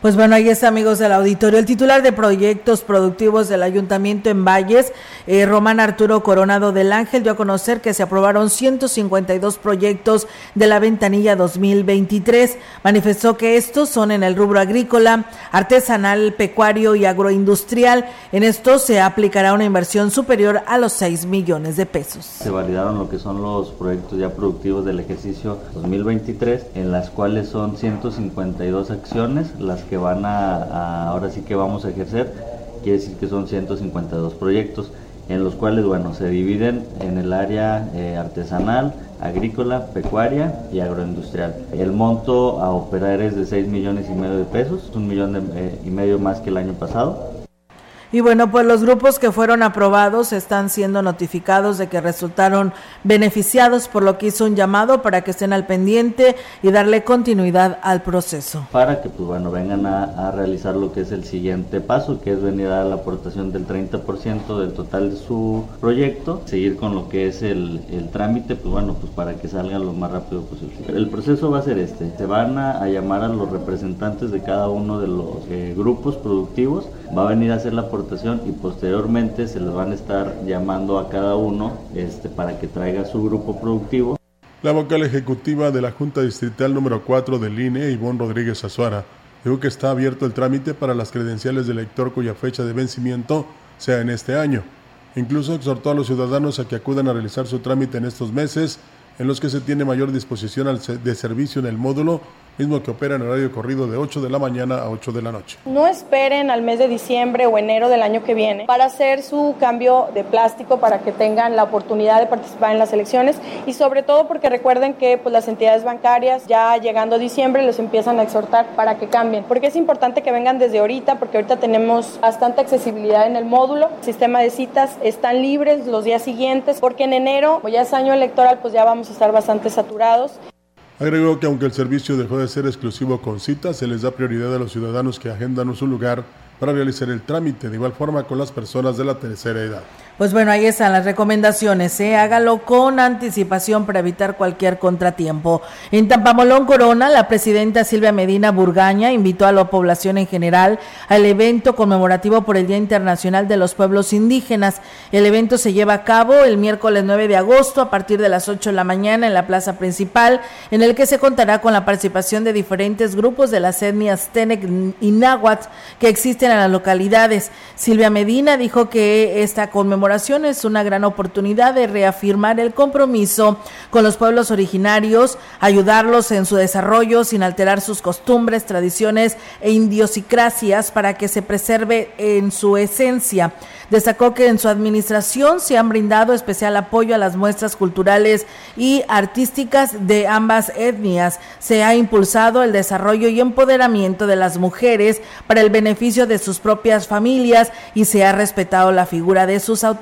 Pues bueno, ahí está, amigos del auditorio. El titular de proyectos productivos del Ayuntamiento en Valles, eh, Román Arturo Coronado del Ángel, dio a conocer que se aprobaron 152 proyectos de la ventanilla 2023. Manifestó que estos son en el rubro agrícola, artesanal, pecuario y agroindustrial. En esto se aplicará una inversión superior a los 6 millones de pesos. Se validaron lo que son los proyectos ya productivos del ejercicio 2023, en las cuales son 152 acciones, las que van a, ahora sí que vamos a ejercer, quiere decir que son 152 proyectos, en los cuales, bueno, se dividen en el área eh, artesanal, agrícola, pecuaria y agroindustrial. El monto a operar es de 6 millones y medio de pesos, un millón eh, y medio más que el año pasado y bueno, pues los grupos que fueron aprobados están siendo notificados de que resultaron beneficiados, por lo que hizo un llamado para que estén al pendiente y darle continuidad al proceso. Para que, pues bueno, vengan a, realizar lo que es el siguiente paso, que es venir a la aportación del 30% del total de su proyecto, seguir con lo que es el, trámite, pues bueno, pues para que salgan lo más rápido posible. El proceso va a ser este, se van a, llamar a los representantes de cada uno de los eh, grupos productivos, va a venir a hacer la aportación y posteriormente se les van a estar llamando a cada uno este, para que traiga su grupo productivo. La vocal ejecutiva de la Junta Distrital número 4 del INE, Ivonne Rodríguez Azuara, dijo que está abierto el trámite para las credenciales del elector cuya fecha de vencimiento sea en este año. Incluso exhortó a los ciudadanos a que acudan a realizar su trámite en estos meses en los que se tiene mayor disposición de servicio en el módulo mismo que opera en horario corrido de 8 de la mañana a 8 de la noche. No esperen al mes de diciembre o enero del año que viene para hacer su cambio de plástico para que tengan la oportunidad de participar en las elecciones y sobre todo porque recuerden que pues, las entidades bancarias ya llegando a diciembre los empiezan a exhortar para que cambien, porque es importante que vengan desde ahorita porque ahorita tenemos bastante accesibilidad en el módulo, el sistema de citas están libres los días siguientes porque en enero, como ya es año electoral, pues ya vamos a estar bastante saturados. Agregó que aunque el servicio dejó de ser exclusivo con citas, se les da prioridad a los ciudadanos que agendan su lugar para realizar el trámite, de igual forma con las personas de la tercera edad. Pues bueno, ahí están las recomendaciones, ¿eh? hágalo con anticipación para evitar cualquier contratiempo. En Tampamolón Corona, la presidenta Silvia Medina Burgaña invitó a la población en general al evento conmemorativo por el Día Internacional de los Pueblos Indígenas. El evento se lleva a cabo el miércoles 9 de agosto a partir de las 8 de la mañana en la plaza principal, en el que se contará con la participación de diferentes grupos de las etnias Tenec y Náhuatl que existen en las localidades. Silvia Medina dijo que esta conmemoración es una gran oportunidad de reafirmar el compromiso con los pueblos originarios, ayudarlos en su desarrollo sin alterar sus costumbres, tradiciones e idiosincrasias para que se preserve en su esencia. Destacó que en su administración se han brindado especial apoyo a las muestras culturales y artísticas de ambas etnias. Se ha impulsado el desarrollo y empoderamiento de las mujeres para el beneficio de sus propias familias y se ha respetado la figura de sus autoridades,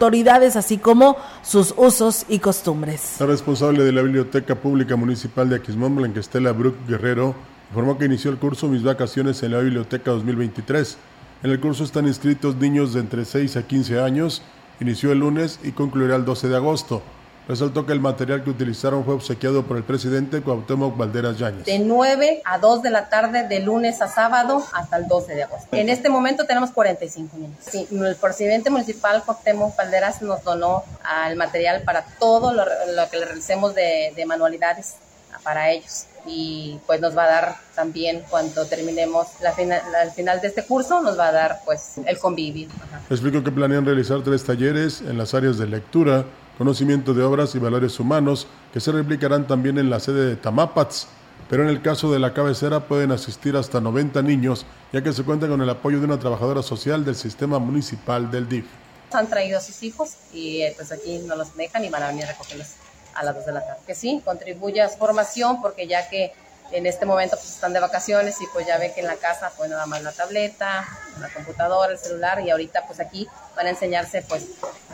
así como sus usos y costumbres. La responsable de la Biblioteca Pública Municipal de Aquismón, Blanquestela Bruc Guerrero, informó que inició el curso Mis Vacaciones en la Biblioteca 2023 en el curso están inscritos niños de entre 6 a 15 años. Inició el lunes y concluirá el 12 de agosto. Resaltó que el material que utilizaron fue obsequiado por el presidente Cuauhtémoc Valderas Yáñez. De 9 a 2 de la tarde, de lunes a sábado, hasta el 12 de agosto. En este momento tenemos 45 niños. Sí, el presidente municipal Cuauhtémoc Valderas nos donó al material para todo lo, que le realicemos de, de manualidades para ellos y pues nos va a dar también cuando terminemos la final, al final de este curso nos va a dar pues el convivir. Explico que planean realizar tres talleres en las áreas de lectura, conocimiento de obras y valores humanos que se replicarán también en la sede de Tamapats, pero en el caso de la cabecera pueden asistir hasta 90 niños, ya que se cuenta con el apoyo de una trabajadora social del sistema municipal del DIF. Han traído a sus hijos y eh, pues aquí no los dejan y van a venir a recogerlos a las 2 de la tarde. Que sí, contribuye a su formación porque ya que en este momento pues están de vacaciones y pues ya ven que en la casa pues nada más la tableta, la computadora, el celular y ahorita pues aquí van a enseñarse pues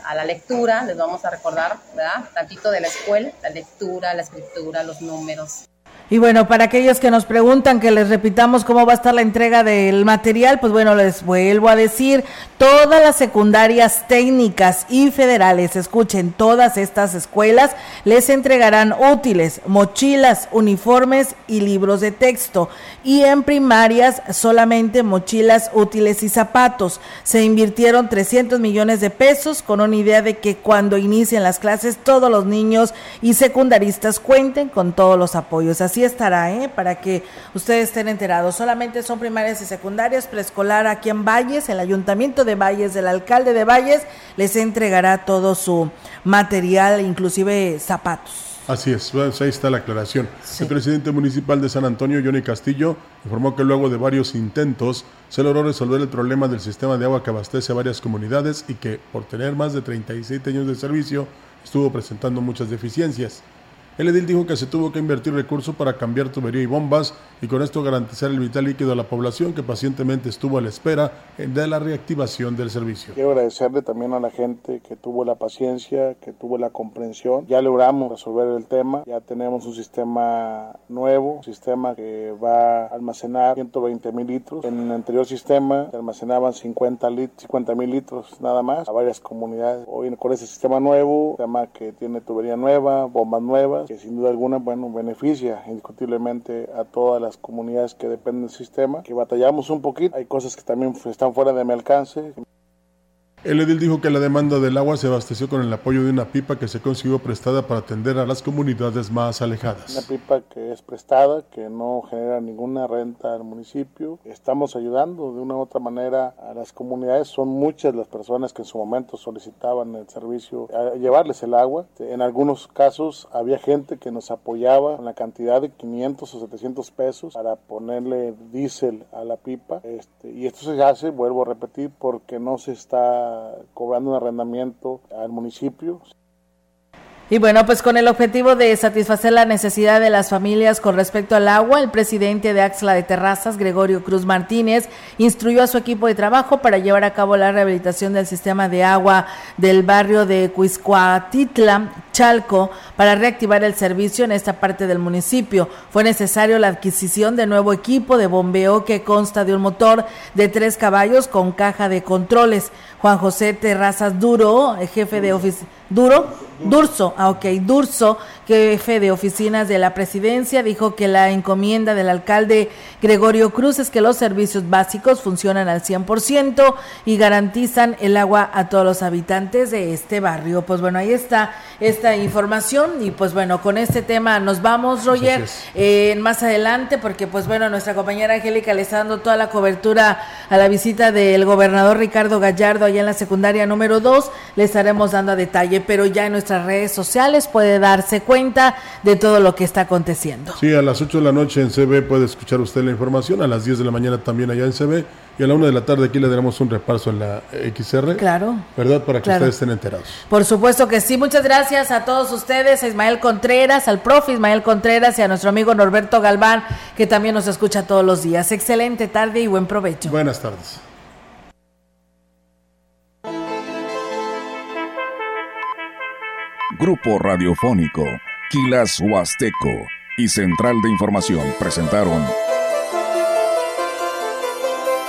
a la lectura, les vamos a recordar, ¿verdad? Tantito de la escuela, la lectura, la escritura, los números. Y bueno, para aquellos que nos preguntan que les repitamos cómo va a estar la entrega del material, pues bueno, les vuelvo a decir, todas las secundarias técnicas y federales, escuchen, todas estas escuelas les entregarán útiles, mochilas, uniformes y libros de texto. Y en primarias solamente mochilas, útiles y zapatos. Se invirtieron 300 millones de pesos con una idea de que cuando inicien las clases todos los niños y secundaristas cuenten con todos los apoyos. Así estará, ¿eh? para que ustedes estén enterados. Solamente son primarias y secundarias, preescolar aquí en Valles, el ayuntamiento de Valles, el alcalde de Valles, les entregará todo su material, inclusive zapatos. Así es, ahí está la aclaración. El presidente municipal de San Antonio, Johnny Castillo, informó que luego de varios intentos se logró resolver el problema del sistema de agua que abastece a varias comunidades y que, por tener más de 37 años de servicio, estuvo presentando muchas deficiencias. El edil dijo que se tuvo que invertir recursos para cambiar tubería y bombas y con esto garantizar el vital líquido a la población que pacientemente estuvo a la espera de la reactivación del servicio. Quiero agradecerle también a la gente que tuvo la paciencia, que tuvo la comprensión. Ya logramos resolver el tema, ya tenemos un sistema nuevo, un sistema que va a almacenar 120 mil litros. En el anterior sistema se almacenaban 50 mil litros nada más a varias comunidades. Hoy con ese sistema nuevo, sistema que tiene tubería nueva, bombas nuevas, que sin duda alguna, bueno, beneficia indiscutiblemente a todas las comunidades que dependen del sistema, que batallamos un poquito, hay cosas que también están fuera de mi alcance. El edil dijo que la demanda del agua se abasteció con el apoyo de una pipa que se consiguió prestada para atender a las comunidades más alejadas. Una pipa que es prestada, que no genera ninguna renta al municipio. Estamos ayudando de una u otra manera a las comunidades. Son muchas las personas que en su momento solicitaban el servicio, a llevarles el agua. En algunos casos había gente que nos apoyaba con la cantidad de 500 o 700 pesos para ponerle diésel a la pipa. Este, y esto se hace, vuelvo a repetir, porque no se está cobrando un arrendamiento al municipio. Y bueno, pues con el objetivo de satisfacer la necesidad de las familias con respecto al agua, el presidente de Axla de Terrazas, Gregorio Cruz Martínez, instruyó a su equipo de trabajo para llevar a cabo la rehabilitación del sistema de agua del barrio de Cuiscuatitla, Chalco, para reactivar el servicio en esta parte del municipio. Fue necesario la adquisición de nuevo equipo de bombeo que consta de un motor de tres caballos con caja de controles. Juan José Terrazas Duro, jefe de oficina. Duro, Durso, ah, ok, Durso, jefe de oficinas de la presidencia, dijo que la encomienda del alcalde Gregorio Cruz es que los servicios básicos funcionan al 100% y garantizan el agua a todos los habitantes de este barrio. Pues bueno, ahí está esta información y pues bueno, con este tema nos vamos, Roger, eh, más adelante, porque pues bueno, nuestra compañera Angélica le está dando toda la cobertura a la visita del gobernador Ricardo Gallardo allá en la secundaria número 2, le estaremos dando a detalle pero ya en nuestras redes sociales puede darse cuenta de todo lo que está aconteciendo. Sí, a las 8 de la noche en CB puede escuchar usted la información, a las 10 de la mañana también allá en CB y a la 1 de la tarde aquí le daremos un repaso en la XR. Claro. ¿Verdad? Para que ustedes estén enterados. Por supuesto que sí. Muchas gracias a todos ustedes, a Ismael Contreras, al profe Ismael Contreras y a nuestro amigo Norberto Galván, que también nos escucha todos los días. Excelente tarde y buen provecho. Buenas tardes. Grupo Radiofónico, Quilas Huasteco y Central de Información presentaron